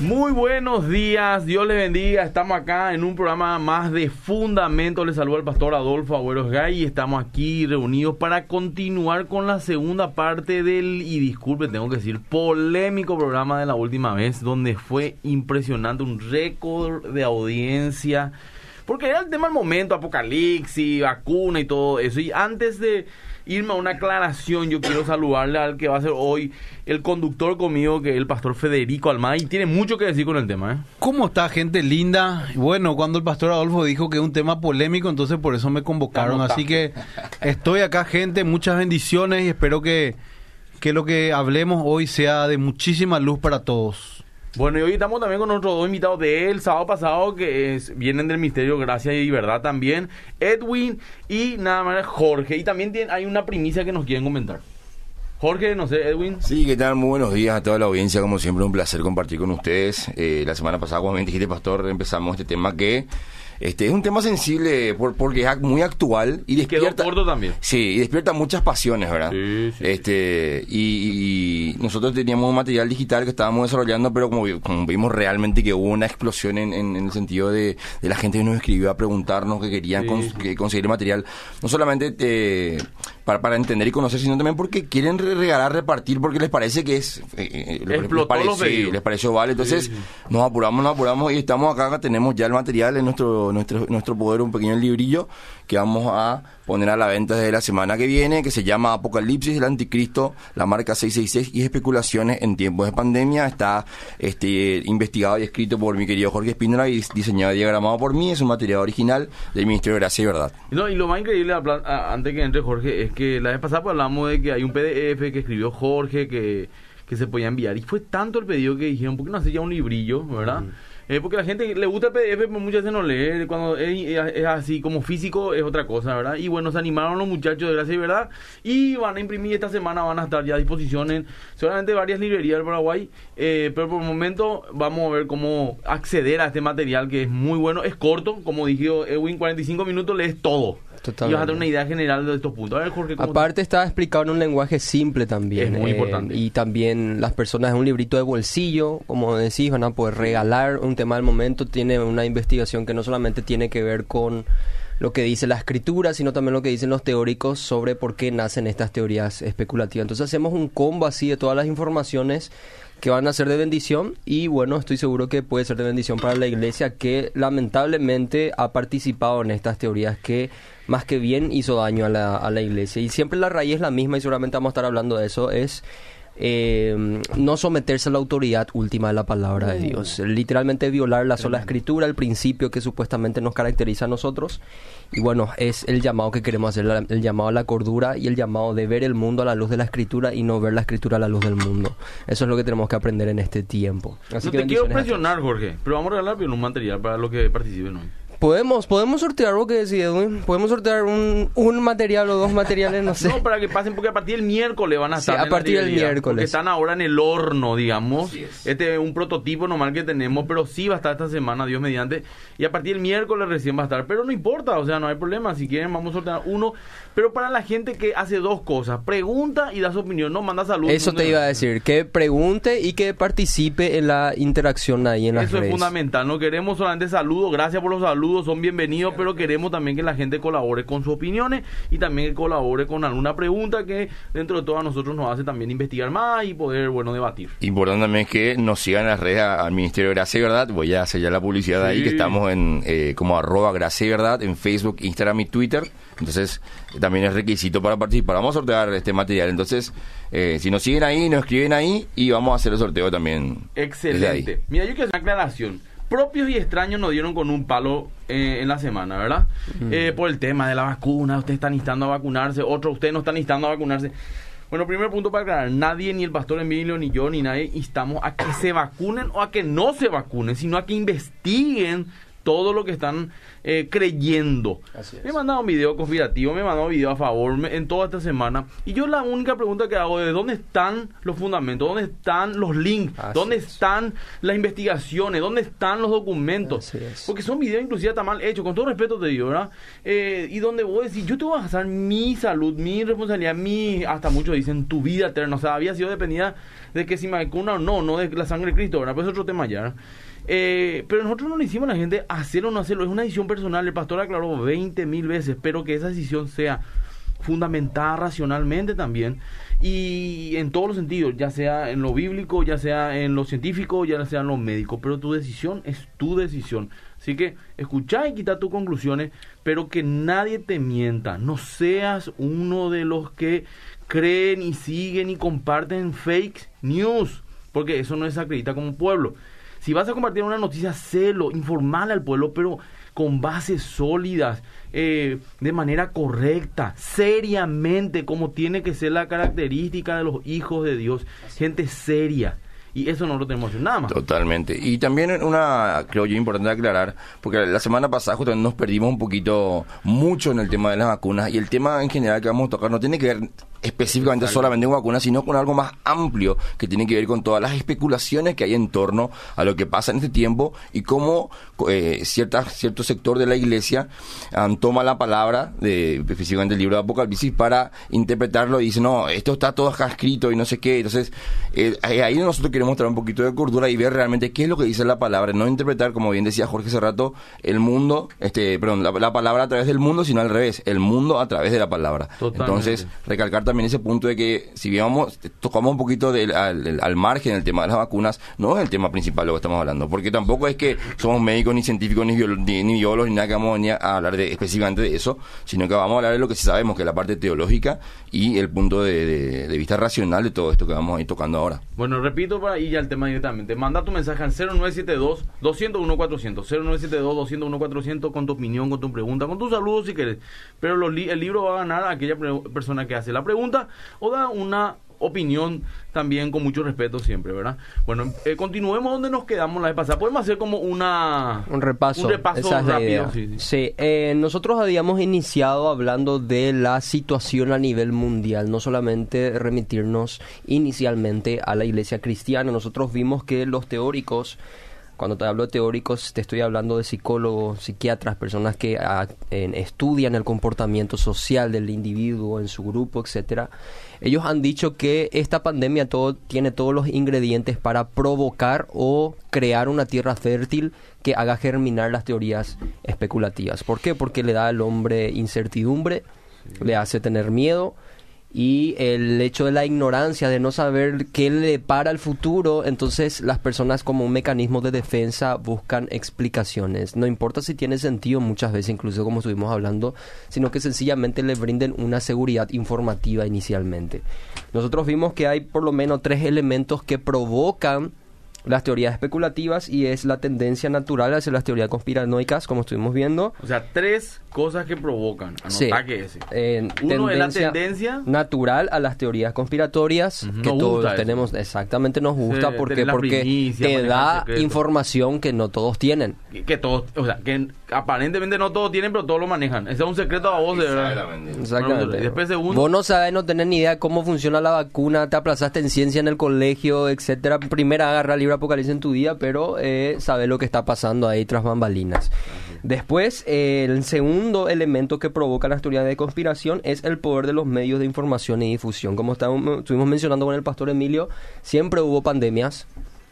Muy buenos días, Dios les bendiga. Estamos acá en un programa más de Fundamento. Les saluda el pastor Adolfo Agüeros Gay y estamos aquí reunidos para continuar con la segunda parte del, y disculpe, tengo que decir, polémico programa de la última vez, donde fue impresionante, un récord de audiencia. Porque era el tema del momento, apocalipsis, vacuna y todo eso. Y antes de irme a una aclaración, yo quiero saludarle al que va a ser hoy el conductor conmigo, que es el pastor Federico Almada, y tiene mucho que decir con el tema. ¿eh? ¿Cómo está, gente linda? Bueno, cuando el pastor Adolfo dijo que es un tema polémico, entonces por eso me convocaron. Así que estoy acá, gente, muchas bendiciones y espero que, que lo que hablemos hoy sea de muchísima luz para todos. Bueno, y hoy estamos también con otros dos invitados del sábado pasado que vienen del Misterio Gracia y Verdad también, Edwin y nada más Jorge. Y también tiene, hay una primicia que nos quieren comentar. Jorge, no sé, Edwin. Sí, ¿qué tal? Muy buenos días a toda la audiencia. Como siempre, un placer compartir con ustedes. Eh, la semana pasada, como bien dijiste, Pastor, empezamos este tema que este es un tema sensible por, porque es muy actual y despierta. Quedó también. Sí, y despierta muchas pasiones, ¿verdad? Sí, sí. Este, y, nosotros teníamos un material digital que estábamos desarrollando, pero como, vimos realmente que hubo una explosión en, en, el sentido de, de, la gente que nos escribió a preguntarnos que querían que conseguir material, no solamente eh, para, para entender y conocer, sino también porque quieren regalar, repartir, porque les parece que es. Eh, les, parece, les pareció vale. Entonces, nos apuramos, nos apuramos y estamos acá, tenemos ya el material en nuestro nuestro, nuestro poder un pequeño librillo que vamos a poner a la venta desde la semana que viene, que se llama Apocalipsis del Anticristo, la marca 666 y especulaciones en tiempos de pandemia. Está este, investigado y escrito por mi querido Jorge Espínola y diseñado y diagramado por mí. Es un material original del Ministerio de Gracia y Verdad. No, y lo más increíble, antes que entre Jorge, es que la vez pasada pues, hablamos de que hay un PDF que escribió Jorge que, que se podía enviar. Y fue tanto el pedido que dijeron, ¿por qué no hace ya un librillo, verdad? Eh, porque la gente le gusta el PDF, pero muchas veces no lee. Cuando es, así como físico es otra cosa, ¿verdad? Y bueno, se animaron los muchachos de Gracia y Verdad y van a imprimir esta semana, van a estar ya a disposición en solamente varias librerías del Paraguay. Eh, pero por el momento vamos a ver cómo acceder a este material que es muy bueno. Es corto, como dijo Edwin, 45 minutos lees todo. Y vas a tener una idea general de estos puntos. Aparte está explicado en un lenguaje simple también. Es muy importante. Y también las personas en un librito de bolsillo, como decís, van a poder regalar un tema del momento. Tiene una investigación que no solamente tiene que ver con lo que dice la escritura, sino también lo que dicen los teóricos sobre por qué nacen estas teorías especulativas. Entonces hacemos un combo así de todas las informaciones que van a ser de bendición y bueno, estoy seguro que puede ser de bendición para la iglesia que lamentablemente ha participado en estas teorías que más que bien hizo daño a la, a la iglesia. Y siempre la raíz es la misma y seguramente vamos a estar hablando de eso, es eh, no someterse a la autoridad última de la palabra de Dios. Literalmente violar la sola escritura, el principio que supuestamente nos caracteriza a nosotros. Y bueno, es el llamado que queremos hacer, el llamado a la cordura y el llamado de ver el mundo a la luz de la escritura y no ver la escritura a la luz del mundo. Eso es lo que tenemos que aprender en este tiempo. Así no te quiero presionar, Jorge, pero vamos a regalar un material para los que participen hoy. Podemos, podemos sortear algo que decía Edwin. Podemos sortear un, un material o dos materiales, no sé. No, para que pasen, porque a partir del miércoles van a estar. a partir del miércoles. Porque están ahora en el horno, digamos. Este es un prototipo normal que tenemos, pero sí va a estar esta semana, Dios mediante. Y a partir del miércoles recién va a estar. Pero no importa, o sea, no hay problema. Si quieren, vamos a sortear uno. Pero para la gente que hace dos cosas, pregunta y da su opinión, no manda saludos. Eso te iba a decir, que pregunte y que participe en la interacción ahí en las Eso es fundamental. No queremos solamente saludos, gracias por los saludos, son bienvenidos, pero queremos también que la gente colabore con sus opiniones y también que colabore con alguna pregunta que dentro de todo a nosotros nos hace también investigar más y poder, bueno, debatir. Importante también que nos sigan las redes al Ministerio de Gracia y Verdad. Voy a hacer ya la publicidad ahí, que estamos en eh, como arroba Gracia y Verdad en Facebook, Instagram y Twitter. Entonces, también es requisito para participar. Vamos a sortear este material. Entonces, eh, si nos siguen ahí, nos escriben ahí y vamos a hacer el sorteo también. Excelente. Mira, yo quiero hacer una aclaración. Propios y extraños nos dieron con un palo eh, en la semana, ¿verdad? Eh, por el tema de la vacuna. Ustedes están instando a vacunarse. Otros, ustedes no están instando a vacunarse. Bueno, primer punto para aclarar, nadie, ni el pastor Emilio, ni yo, ni nadie, instamos a que se vacunen o a que no se vacunen, sino a que investiguen todo lo que están eh, creyendo. Me he mandado un video conspirativo, me he mandado un video a favor en toda esta semana. Y yo la única pregunta que hago es, ¿dónde están los fundamentos? ¿Dónde están los links? ¿Dónde están las investigaciones? ¿Dónde están los documentos? Porque son videos inclusive tan mal hechos, con todo respeto te digo, ¿verdad? Eh, y donde voy a decir, yo te voy a basar mi salud, mi responsabilidad, mi, hasta muchos dicen, tu vida eterna. O sea, había sido dependida de que si me vacuna o no, no de la sangre de Cristo, ¿verdad? Pues es otro tema ya. ¿verdad? Eh, pero nosotros no le hicimos a la gente hacer o no hacerlo, es una decisión personal. El pastor aclaró 20 mil veces, pero que esa decisión sea fundamentada racionalmente también y en todos los sentidos, ya sea en lo bíblico, ya sea en lo científico, ya sea en lo médico, pero tu decisión es tu decisión. Así que escucha y quita tus conclusiones, pero que nadie te mienta, no seas uno de los que creen y siguen y comparten fake news, porque eso no es acredita como pueblo. Si vas a compartir una noticia, celo, informale al pueblo, pero con bases sólidas, eh, de manera correcta, seriamente, como tiene que ser la característica de los hijos de Dios. Gente seria. Y eso no lo tenemos nada más. Totalmente. Y también una, creo yo, importante aclarar, porque la semana pasada justamente nos perdimos un poquito, mucho en el tema de las vacunas, y el tema en general que vamos a tocar no tiene que ver específicamente solamente con vacunas, sino con algo más amplio que tiene que ver con todas las especulaciones que hay en torno a lo que pasa en este tiempo y cómo eh, cierta, cierto sector de la iglesia toma la palabra, de, específicamente el libro de Apocalipsis, para interpretarlo y dice, no, esto está todo acá escrito y no sé qué. Entonces, eh, ahí nosotros queremos traer un poquito de cordura y ver realmente qué es lo que dice la palabra, no interpretar, como bien decía Jorge hace rato, el mundo, este, perdón, la, palabra a través del mundo, sino al revés, el mundo a través de la palabra. Entonces, recalcar también ese punto de que si tocamos un poquito del, al, margen el tema de las vacunas, no es el tema principal lo que estamos hablando, porque tampoco es que somos médicos ni científicos ni, ni, biólogos ni nada que vamos a hablar de, específicamente de eso, sino que vamos a hablar de lo que sí sabemos, que es la parte teológica y el punto de, vista racional de todo esto que vamos a ir tocando ahora. Bueno, repito para ir ya el tema directamente. Manda tu mensaje al 0972 201 400 0972 201 400 con tu opinión, con tu pregunta, con tus saludos si quieres. Pero el libro va a ganar a aquella persona que hace la pregunta o da una opinión también con mucho respeto siempre, ¿verdad? Bueno, eh, continuemos donde nos quedamos la vez pasada. Podemos hacer como una... Un repaso. Un repaso rápido. Sí, eh, nosotros habíamos iniciado hablando de la situación a nivel mundial, no solamente remitirnos inicialmente a la iglesia cristiana. Nosotros vimos que los teóricos cuando te hablo de teóricos, te estoy hablando de psicólogos, psiquiatras, personas que ah, estudian el comportamiento social del individuo en su grupo, etcétera. Ellos han dicho que esta pandemia todo, tiene todos los ingredientes para provocar o crear una tierra fértil que haga germinar las teorías especulativas. ¿Por qué? Porque le da al hombre incertidumbre, le hace tener miedo y el hecho de la ignorancia, de no saber qué le para el futuro, entonces las personas como un mecanismo de defensa buscan explicaciones. No importa si tiene sentido muchas veces, incluso como estuvimos hablando, sino que sencillamente le brinden una seguridad informativa inicialmente. Nosotros vimos que hay por lo menos tres elementos que provocan las teorías especulativas y es la tendencia natural hacia las teorías conspiranoicas, como estuvimos viendo. O sea, tres cosas que provocan. Anotá que ese. Uno es la tendencia natural a las teorías conspiratorias, que todos tenemos, exactamente nos gusta, porque, porque te da información que no todos tienen. Que, todos, o sea, que aparentemente no todos tienen, pero todos lo manejan. Ese es un secreto a vos, de verdad. Exactamente. después segundo. Vos no sabes, no tenés ni idea cómo funciona la vacuna, te aplazaste en ciencia en el colegio, etcétera. Primera agarra el Apocalipsis en tu día, pero eh, sabes lo que está pasando ahí tras bambalinas. Después, el segundo elemento que provoca las teorías de conspiración es el poder de los medios de información y difusión. Como estuvimos mencionando con el pastor Emilio, siempre hubo pandemias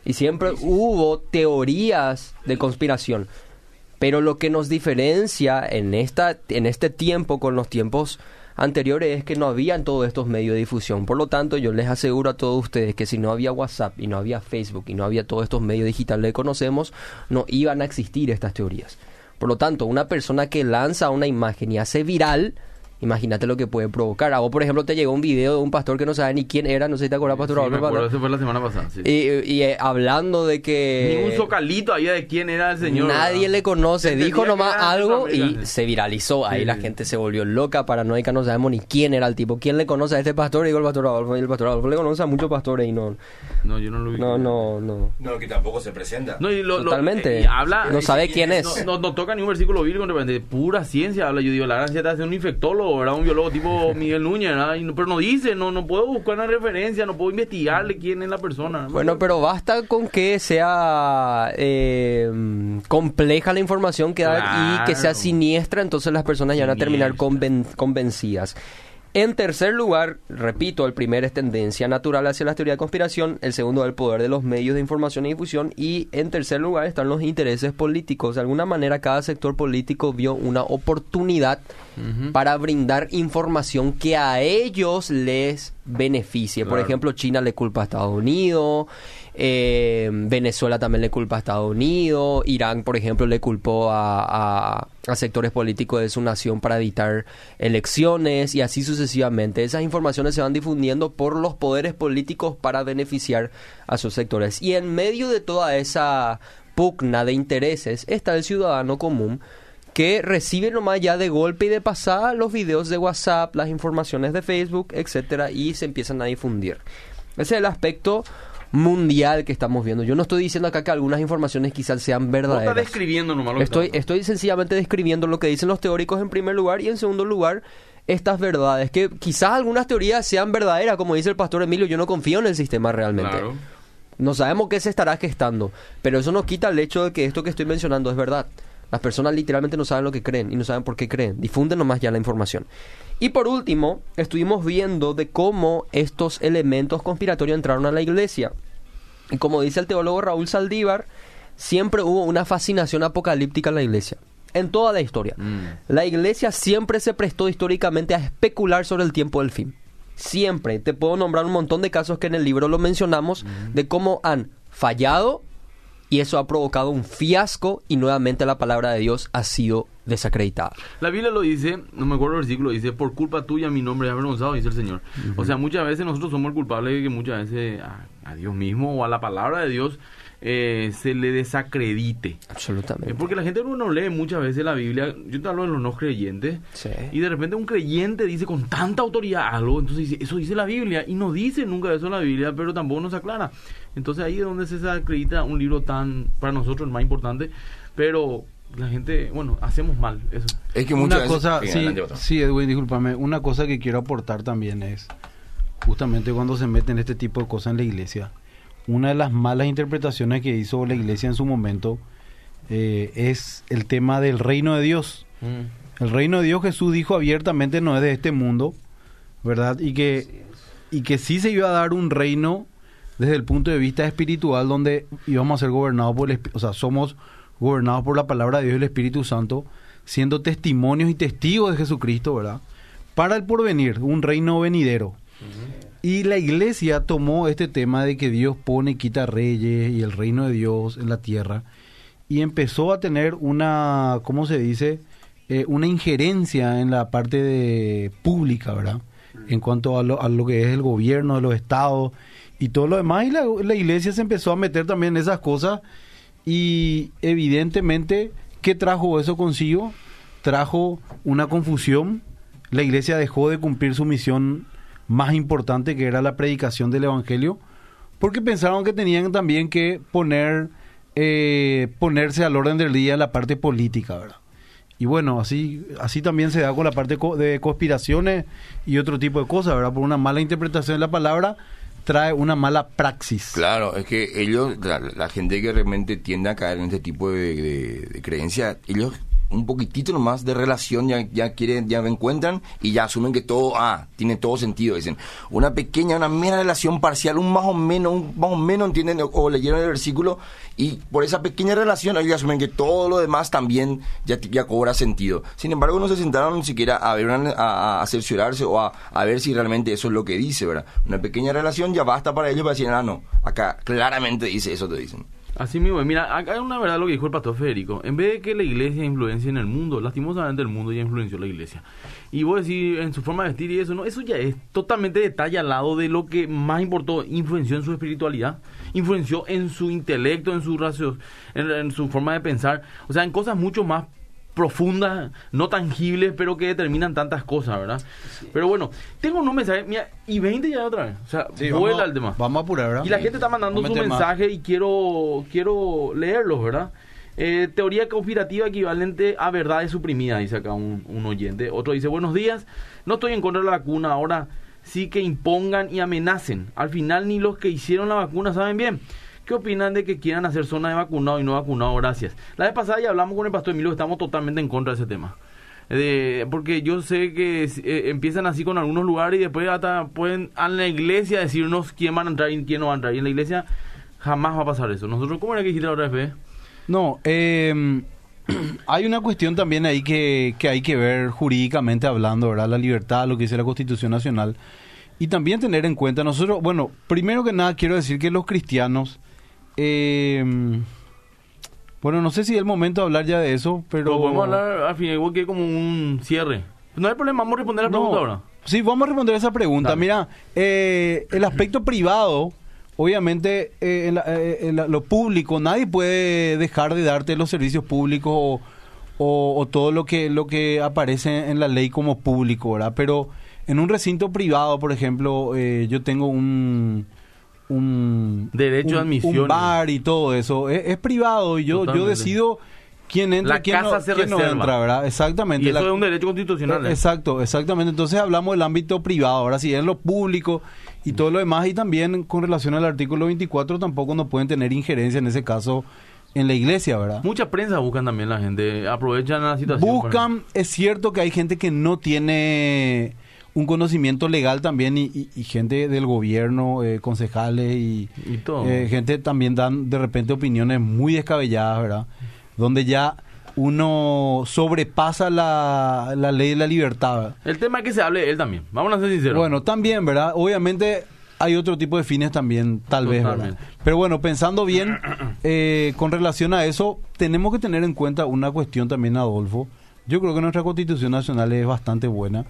y siempre hubo teorías de conspiración. Pero lo que nos diferencia en, esta, en este tiempo con los tiempos anteriores es que no habían todos estos medios de difusión. Por lo tanto, yo les aseguro a todos ustedes que si no había WhatsApp y no había Facebook y no había todos estos medios digitales que conocemos, no iban a existir estas teorías. Por lo tanto, una persona que lanza una imagen y hace viral, Imagínate lo que puede provocar. A vos, por ejemplo, te llegó un video de un pastor que no sabe ni quién era, no sé si te acuerdas, pastor. Sí, me acuerdo, eso fue la semana pasada. Sí. Y, eh, hablando de que... Ni un socalito había de quién era el señor. Nadie le conoce. Dijo nomás algo y se viralizó. Ahí la gente se volvió loca, paranoica, no sabemos ni quién era el tipo. ¿Quién le conoce a este pastor? Y digo el pastor Adolfo. Y el pastor Adolfo le conoce a muchos pastores y no... No, yo no lo vi. No, no, no. No, que tampoco se presenta. No, y lo, Totalmente. Eh, habla... No sabe quién es. No, no, toca ni un versículo bíblico, de pura ciencia habla. Yo digo, la gran ciencia es un infectólogo, era un biólogo tipo Miguel Núñez, pero no dice, no, no puedo buscar una referencia, no puedo investigarle quién es la persona. Bueno, pero basta con que sea eh, compleja la información que da y que sea siniestra, entonces las personas ya van a terminar convencidas. En tercer lugar, repito, el primero es tendencia natural hacia la teoría de conspiración, el segundo el poder de los medios de información y difusión y en tercer lugar están los intereses políticos. De alguna manera cada sector político vio una oportunidad para brindar información que a ellos les beneficie. Por ejemplo, China le culpa a Estados Unidos, eh, Venezuela también le culpa a Estados Unidos, Irán, por ejemplo, le culpó a, sectores políticos de su nación para evitar elecciones y así sucesivamente. Esas informaciones se van difundiendo por los poderes políticos para beneficiar a sus sectores. Y en medio de toda esa pugna de intereses está el ciudadano común que recibe nomás ya de golpe y de pasada los videos de WhatsApp, las informaciones de Facebook, etcétera, y se empiezan a difundir. Ese es el aspecto mundial que estamos viendo. Yo no estoy diciendo acá que algunas informaciones quizás sean verdaderas. estás describiendo nomás lo que Estoy, está- estoy sencillamente describiendo lo que dicen los teóricos en primer lugar y en segundo lugar estas verdades, que quizás algunas teorías sean verdaderas, como dice el pastor Emilio, yo no confío en el sistema realmente. Claro. No sabemos qué se estará gestando, pero eso no quita el hecho de que esto que estoy mencionando es verdad. Las personas literalmente no saben lo que creen y no saben por qué creen. Difunden nomás ya la información. Y por último, estuvimos viendo de cómo estos elementos conspiratorios entraron a la iglesia. Y como dice el teólogo Raúl Saldívar, siempre hubo una fascinación apocalíptica en la iglesia. En toda la historia. Mm. La iglesia siempre se prestó históricamente a especular sobre el tiempo del fin. Siempre. Te puedo nombrar un montón de casos que en el libro lo mencionamos de cómo han fallado y eso ha provocado un fiasco y nuevamente la palabra de Dios ha sido desacreditada. La Biblia lo dice, no me acuerdo el versículo, dice, por culpa tuya mi nombre es avergonzado, dice el Señor. O sea, muchas veces nosotros somos el culpable de que muchas veces a, a Dios mismo o a la palabra de Dios eh, se le desacredite. Es Absolutamente. porque la gente no, no lee muchas veces la Biblia. Yo te hablo de los no creyentes. Sí. Y de repente un creyente dice con tanta autoridad algo, entonces dice, eso dice la Biblia. Y no dice nunca eso la Biblia, pero tampoco nos aclara. Entonces ahí es donde se desacredita un libro tan, para nosotros, el más importante. Pero la gente, bueno, hacemos mal eso. Es que muchas Una veces- cosa, sí, adelante, sí, Edwin, discúlpame. Una cosa que quiero aportar también es justamente cuando se meten este tipo de cosas en la iglesia. Una de las malas interpretaciones que hizo la iglesia en su momento eh, es el tema del reino de Dios. El reino de Dios Jesús dijo abiertamente no es de este mundo, ¿verdad? Y que, y que sí se iba a dar un reino desde el punto de vista espiritual donde íbamos a ser gobernados por el o sea, somos gobernados por la palabra de Dios y el Espíritu Santo, siendo testimonios y testigos de Jesucristo, ¿verdad? Para el porvenir, un reino venidero. Y la iglesia tomó este tema de que Dios pone y quita reyes y el reino de Dios en la tierra y empezó a tener una, ¿cómo se dice? Eh, una injerencia en la parte de pública, ¿verdad? En cuanto a lo, a lo que es el gobierno de los estados y todo lo demás. Y la, la iglesia se empezó a meter también en esas cosas y evidentemente, ¿qué trajo eso consigo? Trajo una confusión. La iglesia dejó de cumplir su misión más importante que era la predicación del evangelio porque pensaron que tenían también que poner eh, ponerse al orden del día la parte política, ¿verdad? Y bueno, así así también se da con la parte de conspiraciones y otro tipo de cosas, ¿verdad? Por una mala interpretación de la palabra trae una mala praxis. Claro, es que ellos, la, la gente que realmente tiende a caer en este tipo de, de, de creencias, ellos un poquitito nomás de relación ya, ya quieren, ya encuentran y ya asumen que todo, ah, tiene todo sentido, dicen. Una pequeña, una mera relación parcial, un más o menos, un más o menos entienden o, o leyeron el versículo y por esa pequeña relación ellos asumen que todo lo demás también ya, ya cobra sentido. Sin embargo, no se sentaron ni siquiera a ver, a, a cerciorarse o a, a ver si realmente eso es lo que dice, ¿verdad? Una pequeña relación ya basta para ellos para decir, ah, no, acá claramente dice eso, te dicen. Así mismo, mira, acá hay una verdad lo que dijo el pastor Federico. En vez de que la iglesia influencie en el mundo, lastimosamente el mundo ya influenció la iglesia. Y vos decís, en su forma de vestir y eso, no, eso ya es totalmente detalle al lado de lo que más importó, influenció en su espiritualidad, influenció en su intelecto, en su racio, en, en su forma de pensar, o sea, en cosas mucho más profundas, no tangibles, pero que determinan tantas cosas, ¿verdad? Pero bueno, tengo un mensaje, mira, y 20 ya otra vez, o sea, Sí, vuela vamos, el tema. Vamos a apurar, ¿verdad? Y la gente está mandando Vamos su más. mensaje y quiero, quiero leerlos, ¿verdad? Eh, teoría conspirativa equivalente a verdades suprimidas, dice acá un, un oyente. Otro dice, buenos días, no estoy en contra de la vacuna, ahora sí que impongan y amenacen. Al final ni los que hicieron la vacuna saben bien. ¿Qué opinan de que quieran hacer zona de vacunado y no vacunado? Gracias. La vez pasada ya hablamos con el pastor Emilio, estamos totalmente en contra de ese tema. porque yo sé que eh, empiezan así con algunos lugares y después hasta pueden a la iglesia decirnos quién van a entrar y quién no va a entrar. Y en la iglesia jamás va a pasar eso. Nosotros, ¿cómo era que dijiste la otra vez? No, eh, hay una cuestión también ahí que, que hay que ver jurídicamente hablando, ¿verdad? La libertad, lo que dice la Constitución Nacional. Y también tener en cuenta, nosotros, bueno, primero que nada quiero decir que los cristianos, eh, bueno, no sé si es el momento de hablar ya de eso, pero... Pero podemos hablar al final, igual que como un cierre. No hay problema, vamos a responder la No. pregunta ahora. Sí, vamos a responder esa pregunta. Dale. Mira, eh, el aspecto privado, obviamente, eh, en la- eh, en la- lo público, nadie puede dejar de darte los servicios públicos o, o- o todo lo que, lo que aparece en la ley como público, ¿verdad? Pero en un recinto privado, por ejemplo, eh, yo tengo un... un Derecho de admisión. Un bar y todo eso. Es, es privado y yo, yo decido quién entra La quién, no, quién entra, ¿verdad? Exactamente. Y eso La- es un derecho constitucional. ¿eh? Exacto, exactamente. Entonces hablamos del ámbito privado, ahora sí, en lo público y todo lo demás. Y también con relación al artículo 24 tampoco no pueden tener injerencia en ese caso en la iglesia, ¿verdad? Mucha prensa buscan también la gente, aprovechan la situación. Buscan, es cierto que hay gente que no tiene un conocimiento legal también y, y- y gente del gobierno, eh, concejales y, Y todo. eh, gente también dan de repente opiniones muy descabelladas, ¿verdad? Donde ya uno sobrepasa la, la ley de la libertad. ¿verdad? El tema es que se hable de él también. Vamos a ser sinceros. Bueno, también, ¿verdad? Obviamente hay otro tipo de fines también, tal vez. Pero bueno, pensando bien, eh, con relación a eso, tenemos que tener en cuenta una cuestión también, Adolfo. Yo creo que nuestra Constitución Nacional es bastante buena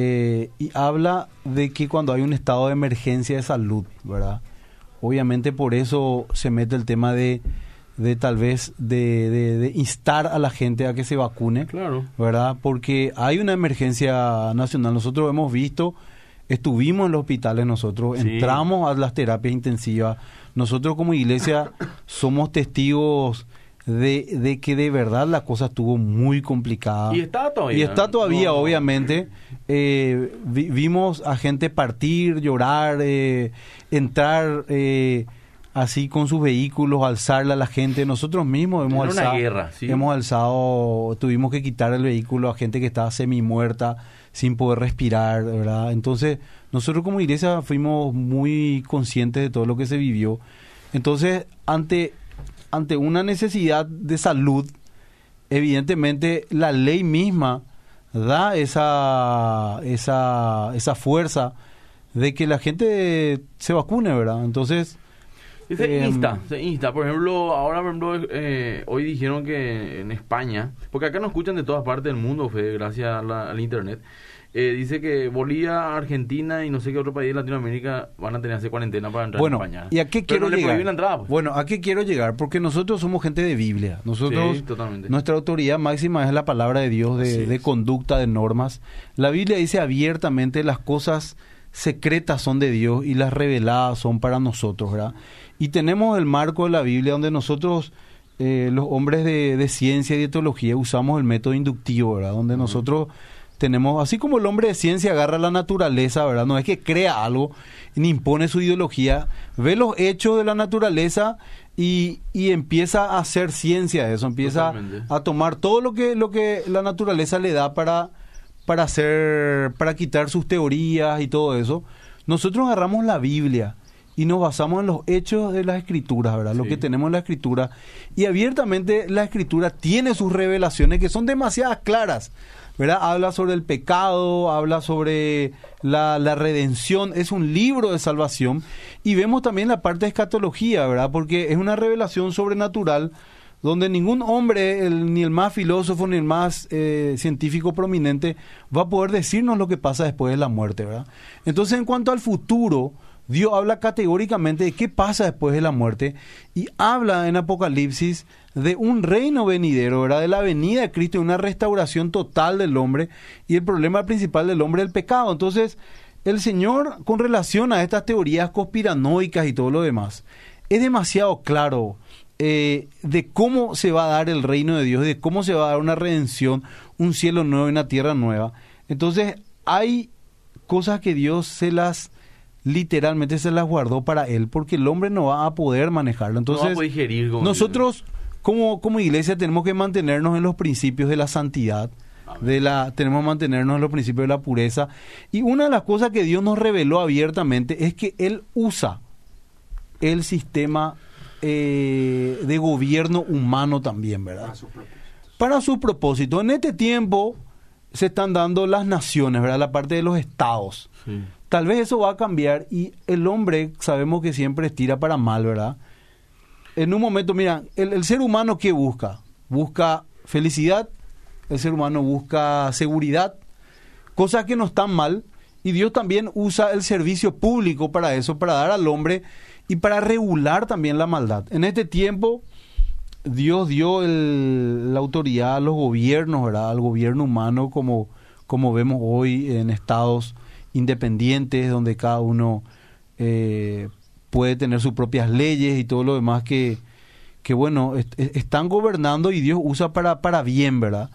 eh, y habla de que cuando hay un estado de emergencia de salud, ¿verdad? Obviamente por eso se mete el tema de, de tal vez de, de- de instar a la gente a que se vacune. Claro. ¿verdad? Porque hay una emergencia nacional. Nosotros hemos visto, estuvimos en los hospitales nosotros, Sí. entramos a las terapias intensivas. Nosotros como iglesia somos testigos de, de que de verdad la cosa estuvo muy complicada. Y está todavía. Y está todavía, No. obviamente. Eh, vi- vimos a gente partir, llorar, eh, entrar eh, así con sus vehículos, alzarle a la gente. Nosotros mismos hemos Era una alzado, guerra, sí. hemos alzado, tuvimos que quitar el vehículo a gente que estaba semi muerta, sin poder respirar, ¿verdad? Entonces, nosotros como iglesia fuimos muy conscientes de todo lo que se vivió. Entonces, ante, ante una necesidad de salud, evidentemente la ley misma da esa, esa, esa fuerza de que la gente se vacune, ¿verdad? Entonces, Y se Em, insta, se insta. Por ejemplo, ahora, por ejemplo, eh, hoy dijeron que en España, porque acá nos escuchan de todas partes del mundo, Fede, gracias a la- al internet, eh, dice que Bolivia, Argentina y no sé qué otro país de Latinoamérica van a tener hacer cuarentena para entrar bueno, en España. ¿y a qué Pero quiero no llegar? prohíben la entrada, pues. Bueno, ¿a qué quiero llegar? Porque nosotros somos gente de Biblia. Nosotros, Sí, totalmente. nuestra autoridad máxima es la palabra de Dios, de, de conducta, de normas. La Biblia dice abiertamente las cosas secretas son de Dios y las reveladas son para nosotros, ¿verdad? Y tenemos el marco de la Biblia donde nosotros, eh, los hombres de, de ciencia y de teología, usamos el método inductivo, ¿verdad? Donde nosotros tenemos, así como el hombre de ciencia agarra la naturaleza, ¿verdad? No es que crea algo ni impone su ideología, ve los hechos de la naturaleza y, y empieza a hacer ciencia de eso, empieza Totalmente. a tomar todo lo que, lo que la naturaleza le da para, para hacer, para quitar sus teorías y todo eso. Nosotros agarramos la Biblia y nos basamos en los hechos de las escrituras, ¿verdad? Lo que tenemos en la escritura. Y abiertamente la escritura tiene sus revelaciones que son demasiadas claras, ¿verdad? Habla sobre el pecado, habla sobre la, la redención, es un libro de salvación. Y vemos también la parte de escatología, ¿verdad? Porque es una revelación sobrenatural donde ningún hombre, ni el más filósofo, ni el más eh, científico prominente, va a poder decirnos lo que pasa después de la muerte, ¿verdad? Entonces, en cuanto al futuro, Dios habla categóricamente de qué pasa después de la muerte y habla en Apocalipsis de un reino venidero, ¿verdad? De la venida de Cristo y una restauración total del hombre y el problema principal del hombre es el pecado. Entonces, el Señor, con relación a estas teorías conspiranoicas y todo lo demás, es demasiado claro eh, de cómo se va a dar el reino de Dios, de cómo se va a dar una redención, un cielo nuevo y una tierra nueva. Entonces, hay cosas que Dios se las literalmente se las guardó para él porque el hombre no va a poder manejarlo. Entonces, no va a poder como nosotros como, como iglesia tenemos que mantenernos en los principios de la santidad, de la tenemos que mantenernos en los principios de la pureza y una de las cosas que Dios nos reveló abiertamente es que él usa el sistema eh, de gobierno humano también, ¿verdad? Para su propósito. En este tiempo se están dando las naciones, ¿verdad? La parte de los estados. Tal vez eso va a cambiar y el hombre sabemos que siempre estira para mal, ¿verdad? En un momento, mira, el, el ser humano ¿qué busca? Busca felicidad, el ser humano busca seguridad, cosas que no están mal, y Dios también usa el servicio público para eso, para dar al hombre y para regular también la maldad. En este tiempo, Dios dio el, la autoridad a los gobiernos, ¿verdad? Al gobierno humano, como, como vemos hoy en estados independientes, donde cada uno eh, puede tener sus propias leyes y todo lo demás que, que bueno, están gobernando y Dios usa para, para bien, ¿verdad?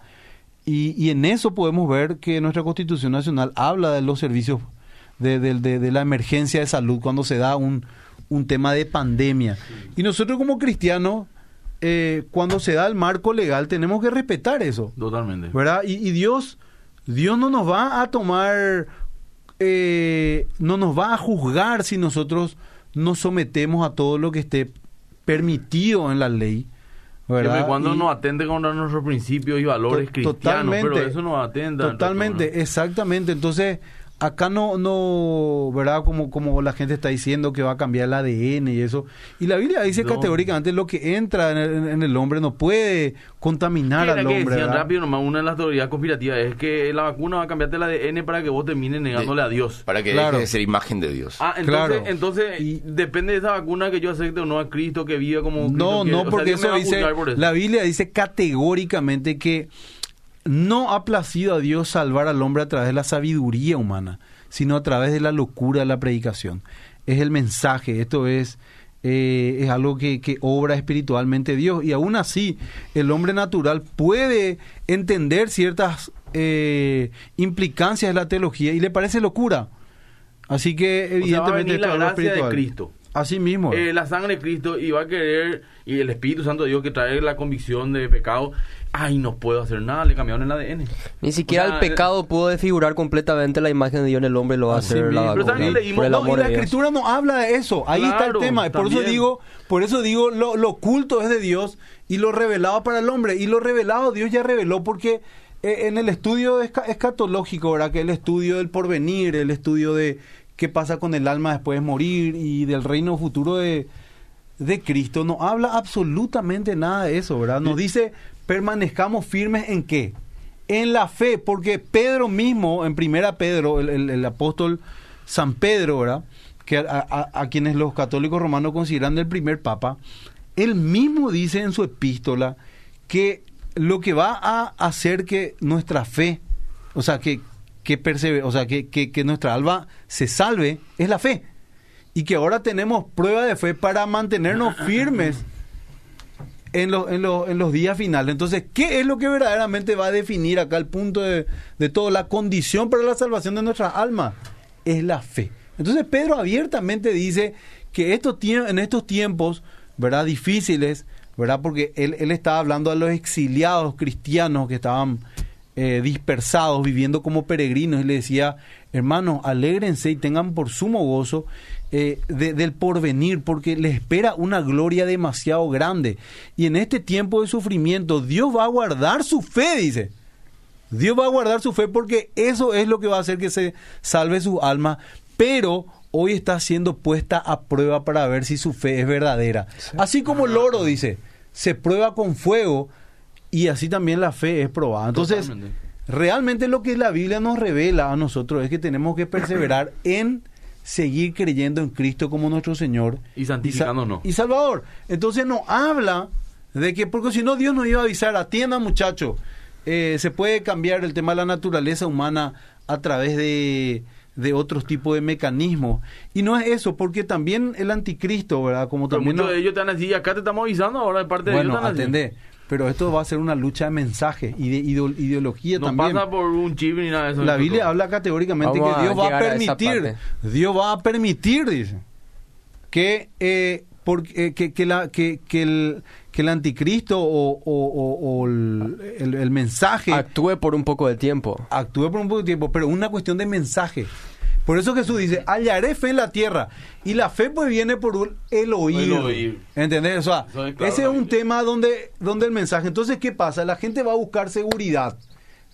Y, y, en eso podemos ver que nuestra Constitución Nacional habla de los servicios de, de, de, la emergencia de salud cuando se da un, un tema de pandemia. Y nosotros como cristianos, eh, cuando se da el marco legal, tenemos que respetar eso. Totalmente. ¿Verdad? Y, y Dios, Dios no nos va a tomar, eh, no nos va a juzgar si nosotros nos sometemos a todo lo que esté permitido en la ley. ¿verdad? cuando no atende contra nuestros principios y valores cristianos, totalmente, pero eso no atenda. Totalmente, exactamente. Entonces, acá no, no, ¿verdad? Como, como la gente está diciendo que va a cambiar el ADN y eso. Y la Biblia dice categóricamente lo que entra en el, hombre no puede contaminar al hombre. Que decían rápido nomás, una de las teorías conspirativas es que la vacuna va a cambiarte el ADN para que vos termines negándole a Dios. Para que deje de ser imagen de Dios. Ah, entonces, entonces y, depende de esa vacuna que yo acepte o no a Cristo, que viva como No, no, porque eso dice, la Biblia dice categóricamente que no ha placido a Dios salvar al hombre a través de la sabiduría humana, sino a través de la locura de la predicación. Es el mensaje, esto es, eh, es algo que, que, obra espiritualmente Dios. Y aún así, el hombre natural puede entender ciertas eh, implicancias de la teología y le parece locura. Así que, evidentemente, o sea, va a la gracia de Cristo. Así mismo. Eh, la sangre de Cristo y va a querer, y el Espíritu Santo de Dios que trae la convicción de pecado, ay, no puedo hacer nada, le cambiaron el ADN. Ni siquiera el pecado pudo desfigurar completamente la imagen de Dios en el hombre, lo va a hacer la Pero también leímos, no, y la escritura no habla de eso, ahí está el tema, por eso digo, por eso digo, lo, lo oculto es de Dios y lo revelado para el hombre, y lo revelado Dios ya reveló porque eh, en el estudio escatológico, ¿verdad? Que el estudio del porvenir, el estudio de qué pasa con el alma después de morir y del reino futuro de, de Cristo, no habla absolutamente nada de eso, ¿verdad? Nos dice, permanezcamos firmes en qué? En la fe, porque Pedro mismo, en primera Pedro, el, apóstol San Pedro, ¿verdad? Que a, a, quienes los católicos romanos consideran el primer papa, él mismo dice en su epístola que lo que va a hacer que nuestra fe, o sea, que, que, o sea, que, que, nuestra alma se salve es la fe. Y que ahora tenemos prueba de fe para mantenernos firmes en, en, en, los días finales. Entonces, ¿qué es lo que verdaderamente va a definir acá el punto de, de todo? La condición para la salvación de nuestra alma es la fe. Entonces, Pedro abiertamente dice que estos en estos tiempos, ¿verdad? Difíciles, ¿verdad? Porque él, él estaba hablando a los exiliados cristianos que estaban eh, dispersados, viviendo como peregrinos, y le decía, hermanos, alégrense y tengan por sumo gozo eh, del porvenir, porque les espera una gloria demasiado grande. Y en este tiempo de sufrimiento, Dios va a guardar su fe, dice. Dios va a guardar su fe porque eso es lo que va a hacer que se salve su alma, pero hoy está siendo puesta a prueba para ver si su fe es verdadera. Así como el oro, dice, se prueba con fuego, y así también la fe es probada. Entonces, realmente lo que la Biblia nos revela a nosotros es que tenemos que perseverar en seguir creyendo en Cristo como nuestro Señor y santificándonos y, Salvador. Entonces nos habla de que, porque si no Dios nos iba a avisar, atienda muchacho, eh, se puede cambiar el tema de la naturaleza humana a través de, de otros tipos de mecanismos. Y no es eso, porque también el anticristo, ¿verdad? Como también... Muchos de ellos te van a decir, acá te estamos avisando, ahora de parte de ellos pero esto va a ser una lucha de mensaje y de ideología no también. pasa por un chip ni nada de eso. La Biblia habla categóricamente que Dios va a permitir, Dios va a permitir, dice, que, eh, por, eh, que, que, la, que, que, el, que el anticristo o, o- o- o el, el- el mensaje Actúe por un poco de tiempo. actúe por un poco de tiempo, pero una cuestión de mensaje. Por eso Jesús dice, hallaré fe en la tierra. Y la fe pues viene por un- el oír. El oír. ¿Entendés? O sea, Eso es claro ese es un tema donde, donde el mensaje. Entonces, ¿qué pasa? La gente va a buscar seguridad.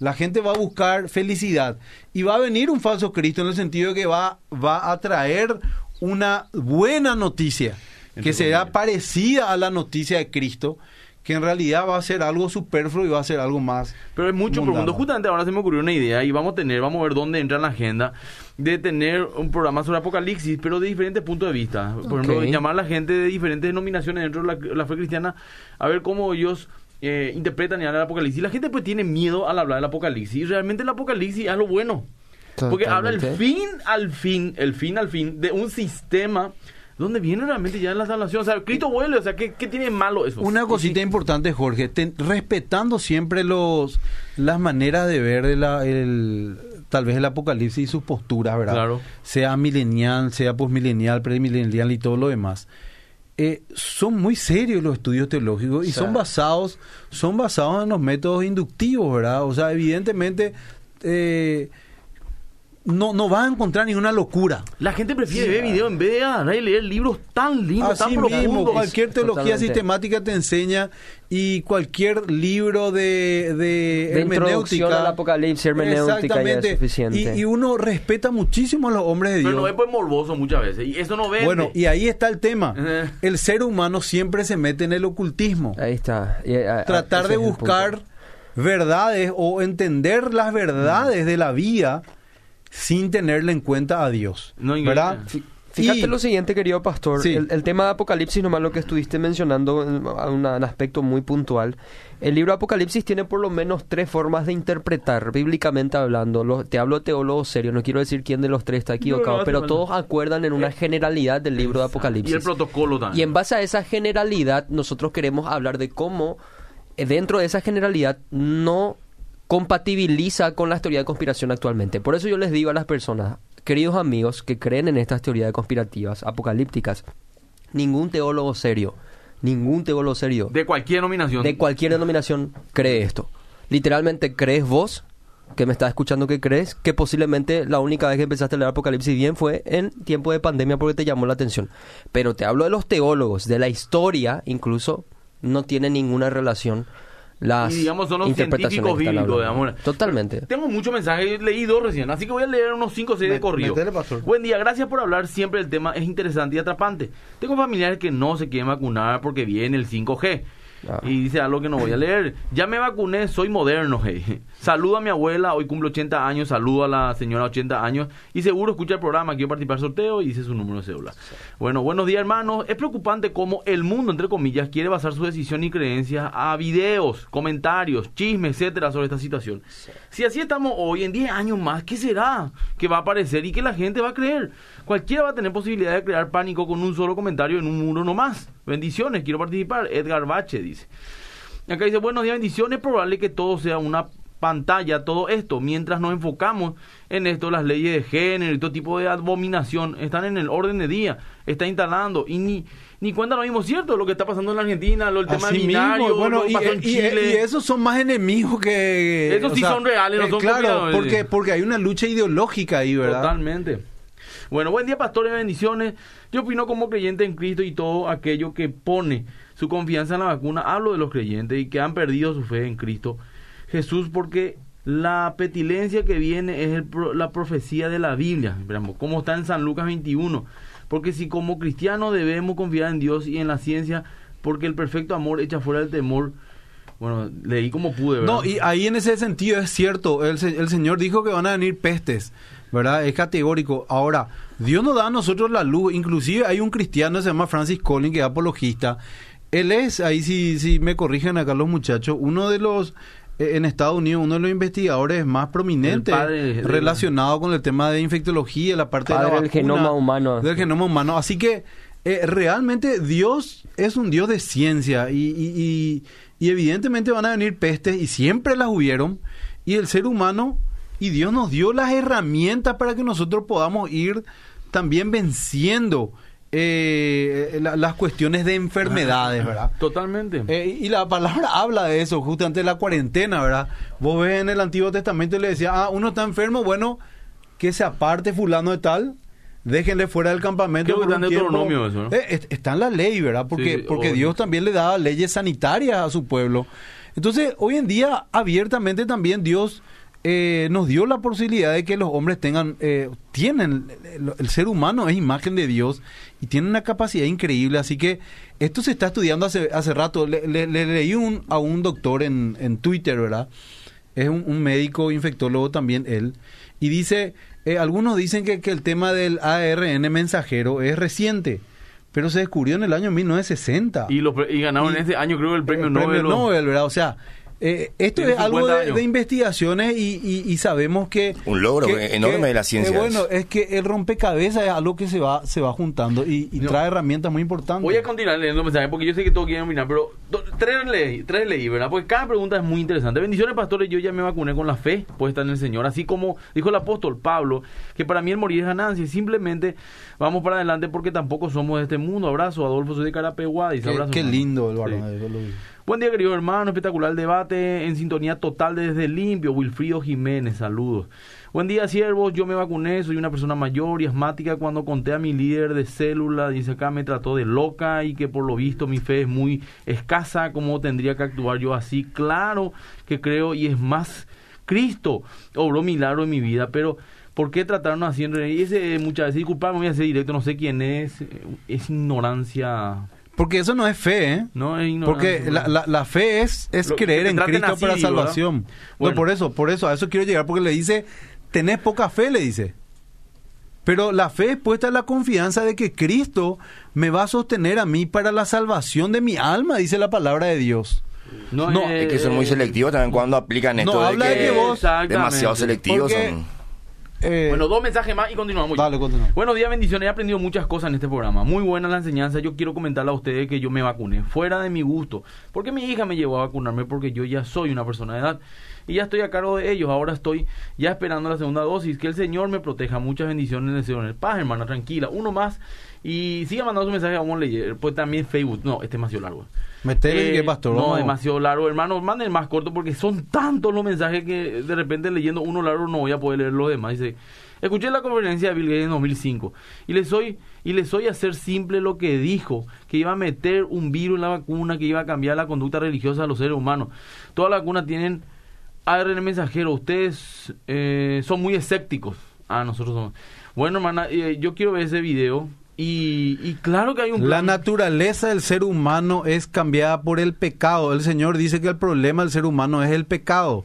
La gente va a buscar felicidad. Y va a venir un falso Cristo en el sentido de que va, va a traer una buena noticia. Que será comillas. parecida a la noticia de Cristo. Que en realidad va a ser algo superfluo y va a ser algo más. Pero es mucho mundano. profundo. Justamente ahora se me ocurrió una idea y vamos a tener, vamos a ver dónde entra en la agenda de tener un programa sobre Apocalipsis, pero de diferentes puntos de vista. Por ejemplo, llamar a la gente de diferentes denominaciones dentro de la, la fe cristiana a ver cómo ellos eh, interpretan y hablan del Apocalipsis. La gente pues tiene miedo al hablar del Apocalipsis y realmente el Apocalipsis es lo bueno. Porque habla el fin al fin, el fin al fin de un sistema donde viene realmente ya la salvación. O sea, Cristo vuelve, o sea, ¿qué, qué tiene malo eso? Una cosita importante, Jorge, ten- respetando siempre los las maneras de ver de la- el, tal vez el apocalipsis y sus posturas, ¿verdad? Claro. Sea milenial, sea posmilenial, premilenial y todo lo demás. Eh, son muy serios los estudios teológicos y O sea, son basados son basados en los métodos inductivos, ¿verdad? O sea, evidentemente eh, no, no vas a encontrar ninguna locura. La gente prefiere ver video en vez de agarrar y leer libros tan lindos, Así tan mismo, profundos. cualquier teología Totalmente. sistemática te enseña y cualquier libro de, de, De hermenéutica. al Apocalipsis, hermenéutica, ya es Exactamente. suficiente. Y, y uno respeta muchísimo a los hombres de Dios. Pero no es pues morboso muchas veces. Y eso no vende. bueno, y ahí está el tema. Eh. El ser humano siempre se mete en el ocultismo. Ahí está. Y, a- a- Tratar de buscar verdades o entender las verdades de la vida sin tenerle en cuenta a Dios. No, ¿Verdad? Fí- Fíjate Y- lo siguiente, querido pastor. Sí. El, el tema de Apocalipsis, nomás lo que estuviste mencionando, eh, a una- un aspecto muy puntual. El libro Apocalipsis tiene por lo menos tres formas de interpretar, bíblicamente hablando. Lo- te hablo de teólogos serios, no quiero decir quién de los tres está equivocado, No, no, pero no. todos acuerdan en una generalidad del libro de Y el Apocalipsis. protocolo también. Y en base a esa generalidad, nosotros queremos hablar de cómo eh, dentro de esa generalidad no compatibiliza con las teorías de conspiración actualmente. Por eso yo les digo a las personas, queridos amigos que creen en estas teorías conspirativas, apocalípticas, ningún teólogo serio, ningún teólogo serio De cualquier nominación. de cualquier denominación cree esto. Literalmente crees vos que me estás escuchando que crees que posiblemente la única vez que empezaste a leer Apocalipsis bien fue en tiempo de pandemia porque te llamó la atención. Pero te hablo de los teólogos, de la historia, incluso no tiene ninguna relación las Y digamos, son los interpretaciones científicos bíblicos, digamos. Totalmente. Tengo muchos mensajes, leí dos recién, así que voy a leer unos 5 o 6 de corrido. pastor. Buen día, gracias por hablar siempre del tema, es interesante y atrapante. Tengo familiares que no se quieren vacunar porque viene el 5G. Ah. Y dice algo que no voy a leer. Ya me vacuné, soy moderno, hey. Saludo a mi abuela, hoy cumple 80 años, saludo a la señora 80 años y seguro escucha el programa, quiero participar del sorteo y dice su número de cédula. Bueno, buenos días hermanos. Es preocupante cómo el mundo, entre comillas, quiere basar su decisión y creencias a videos, comentarios, chismes, etcétera, sobre esta situación. Si así estamos hoy, en 10 años más, ¿qué será que va a aparecer y que la gente va a creer? Cualquiera va a tener posibilidad de crear pánico con un solo comentario en un muro nomás. Bendiciones, quiero participar. Edgar Bache dice. Acá dice, buenos días, bendiciones. Es probable que todo sea una pantalla, todo esto. Mientras nos enfocamos en esto, las leyes de género y todo tipo de abominación están en el orden de día. Está instalando y ni, ni cuenta lo mismo, ¿cierto? Lo que está pasando en la Argentina, lo, el tema Así binario, mismo, bueno, lo que y, pasó en y- Chile. y esos son más enemigos que... Esos sí son reales, no son Claro, porque, porque hay una lucha ideológica ahí, ¿verdad? Totalmente. Bueno, buen día, pastores, bendiciones. Yo opino como creyente en Cristo y todo aquello que pone su confianza en la vacuna. Hablo de los creyentes y que han perdido su fe en Cristo Jesús porque la petilencia que viene es el la profecía de la Biblia, Esperamos, como está en San Lucas 21. Porque si como cristianos debemos confiar en Dios y en la ciencia, porque el perfecto amor echa fuera el temor. Bueno, leí como pude, ¿verdad? No, y ahí en ese sentido es cierto, el, el Señor dijo que van a venir pestes, ¿verdad? Es categórico. Ahora, Dios nos da a nosotros la luz, inclusive hay un cristiano se llama Francis Collins, que es apologista. Él es, ahí si, si me corrigen acá los muchachos, uno de los, en Estados Unidos, uno de los investigadores más prominentes padre de- relacionado con el tema de infectología, la parte Padre de la del genoma humano. Del genoma humano. Así que eh, realmente Dios es un Dios de ciencia y, y- y- y evidentemente van a venir pestes y siempre las hubieron y el ser humano y Dios nos dio las herramientas para que nosotros podamos ir también venciendo eh, la- las cuestiones de enfermedades, ¿verdad? Totalmente. Eh, y la palabra habla de eso, justamente la cuarentena, ¿verdad? Vos ves en el Antiguo Testamento y le decía, ah, uno está enfermo, bueno, que se aparte fulano de tal, déjenle fuera del campamento. Creo que por está un en tiempo. Eso, ¿no? Eh, es- está en la ley, ¿verdad? Porque, Sí, porque obvio. Dios también le daba leyes sanitarias a su pueblo. Entonces, hoy en día, abiertamente también Dios eh, nos dio la posibilidad de que los hombres tengan, eh, tienen, el, el ser humano es imagen de Dios y tiene una capacidad increíble. Así que esto se está estudiando hace, hace rato. Le, le- le leí un- a un doctor en, en Twitter, ¿verdad? Es un, un médico infectólogo también él. Y dice, eh, algunos dicen que, que el tema del ARN mensajero es reciente, pero se descubrió en el año 1960. Y, pre- y ganaron Y- en ese año, creo, el premio El Nobel. o- Nobel, ¿verdad? O sea, eh, esto es algo 50 de, investigaciones y, y- y sabemos que... Un logro enorme de la ciencia eh, bueno, es que el rompecabezas es algo que se va, se va juntando y, y No. trae herramientas muy importantes. Voy a continuar leyendo mensajes porque yo sé que todos quieren opinar, pero do- tres leí, tres leí, ¿verdad? Porque cada pregunta es muy interesante. Bendiciones, pastores. Yo ya me vacuné con la fe puesta en el Señor. Así como dijo el apóstol Pablo, que para mí el morir es ganancia. Y simplemente vamos para adelante porque tampoco somos de este mundo. Abrazo, Adolfo, soy de Carapeguá. Qué, abrazo. qué lindo el Sí. varón. vi. Buen día, querido hermano. Espectacular debate en sintonía total desde Limpio. Wilfrido Jiménez, saludos. Buen día, siervos. Yo me vacuné, soy una persona mayor y asmática. Cuando conté a mi líder de célula, dice acá, me trató de loca y que por lo visto mi fe es muy escasa. ¿Cómo tendría que actuar yo así? Claro que creo y es más, Cristo obró milagro en mi vida, pero. ¿Por qué trataron así ese, muchas veces, disculpame, voy a hacer directo, no sé quién es, es ignorancia, Porque eso no es fe, ¿eh? no es ignorancia. Porque la, la- la fe es, es Lo- que creer en Cristo así, para salvación. No, Bueno. por eso, por eso, a eso quiero llegar, porque le dice, tenés poca fe, le dice. Pero la fe es puesta en la confianza de que Cristo me va a sostener a mí para la salvación de mi alma, dice la palabra de Dios. No, No, Es que son muy eh, selectivos también cuando aplican No, esto. habla de que vos-. Demasiado selectivos Porque- son. Eh, Bueno, dos mensajes más y continuamos. Dale, continúa. Buenos días, bendiciones. He aprendido muchas cosas en este programa. Muy buena la enseñanza. Yo quiero comentarle a ustedes que yo me vacuné fuera de mi gusto. Porque mi hija me llevó a vacunarme porque yo ya soy una persona de edad. Y ya estoy a cargo de ellos. Ahora estoy ya esperando la segunda dosis. Que el Señor me proteja. Muchas bendiciones. Deseo en el paz, hermana. Tranquila. Uno más. Y siga mandando su mensaje. Vamos a leer. Pues también Facebook. No, este es demasiado largo. Metele Eh, pastor. No, demasiado largo. Hermano, manden más corto porque son tantos los mensajes que de repente leyendo uno largo no voy a poder leer los demás. Dice, escuché la conferencia de Bill Gates en 2005 y le soy y le soy a hacer simple lo que dijo, que iba a meter un virus en la vacuna, que iba a cambiar la conducta religiosa de los seres humanos. Todas las vacunas tienen ARN mensajero. Ustedes eh, son muy escépticos. Ah, nosotros somos. Bueno, hermana, eh, yo quiero ver ese video. Y, y claro que hay un La plan. naturaleza del ser humano es cambiada por el pecado. El Señor dice que el problema del ser humano es el pecado.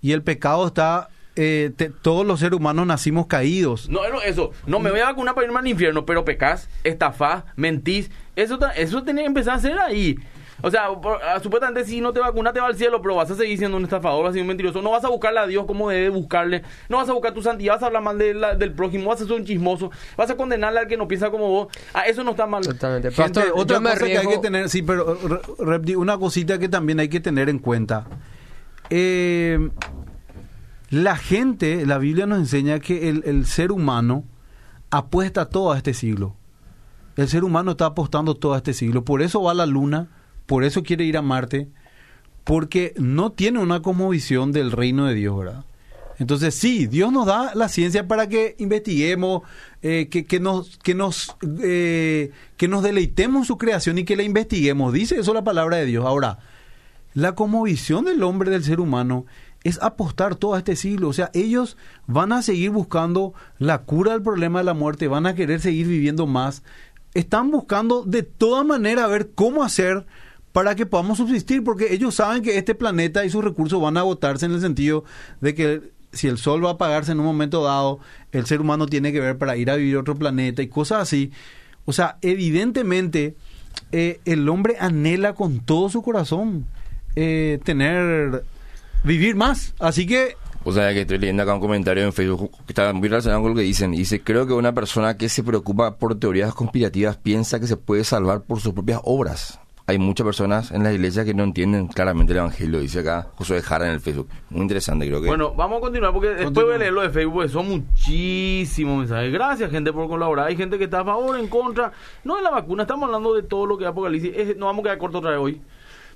Y el pecado está... eh, te- todos los seres humanos nacimos caídos. No, eso. No me voy a vacunar para irme al infierno, pero pecas, estafás, mentís. Eso, eso tenés que empezar a hacer ahí. O sea, por- ah, supuestamente si no te vacunas te va al cielo, pero vas a seguir siendo un estafador, vas a ser un mentiroso. No vas a buscarle a Dios como debe buscarle. No vas a buscar tu santidad, vas a hablar mal de la- del prójimo, vas a ser un chismoso. Vas a condenarle al que no piensa como vos. Ah, eso no está mal. Totalmente. Gente, Pastor, otra yo me cosa que hay que tener, sí, pero re- Repti, una cosita que también hay que tener en cuenta. Eh, la gente, la Biblia nos enseña que el, el ser humano apuesta todo a este siglo. El ser humano está apostando todo a este siglo. Por eso va a la luna, por eso quiere ir a Marte, porque no tiene una cosmovisión del reino de Dios, ¿verdad? Entonces, sí, Dios nos da la ciencia para que investiguemos, eh, que, que nos, que, nos, eh, que nos deleitemos su creación y que la investiguemos. Dice eso la palabra de Dios. Ahora, la cosmovisión del hombre, del ser humano, es apostar todo este siglo. O sea, ellos van a seguir buscando la cura del problema de la muerte, van a querer seguir viviendo más. Están buscando de toda manera ver cómo hacer para que podamos subsistir, porque ellos saben que este planeta y sus recursos van a agotarse en el sentido de que si el sol va a apagarse en un momento dado, el ser humano tiene que ver para ir a vivir a otro planeta y cosas así. O sea, evidentemente eh, el hombre anhela con todo su corazón eh, tener, vivir más. Así que O sea, que estoy leyendo acá un comentario en Facebook que está muy relacionado con lo que dicen. Dice, creo que una persona que se preocupa por teorías conspirativas piensa que se puede salvar por sus propias obras. Hay muchas personas en la iglesia que no entienden claramente el Evangelio, dice acá José Jara en el Facebook. Muy interesante, creo que. Bueno, vamos a continuar porque después voy a leer lo de Facebook, porque son muchísimos mensajes. Gracias, gente, por colaborar. Hay gente que está a favor, en contra. No de la vacuna, estamos hablando de todo lo que es Apocalipsis. Es- no vamos a quedar corto otra vez hoy.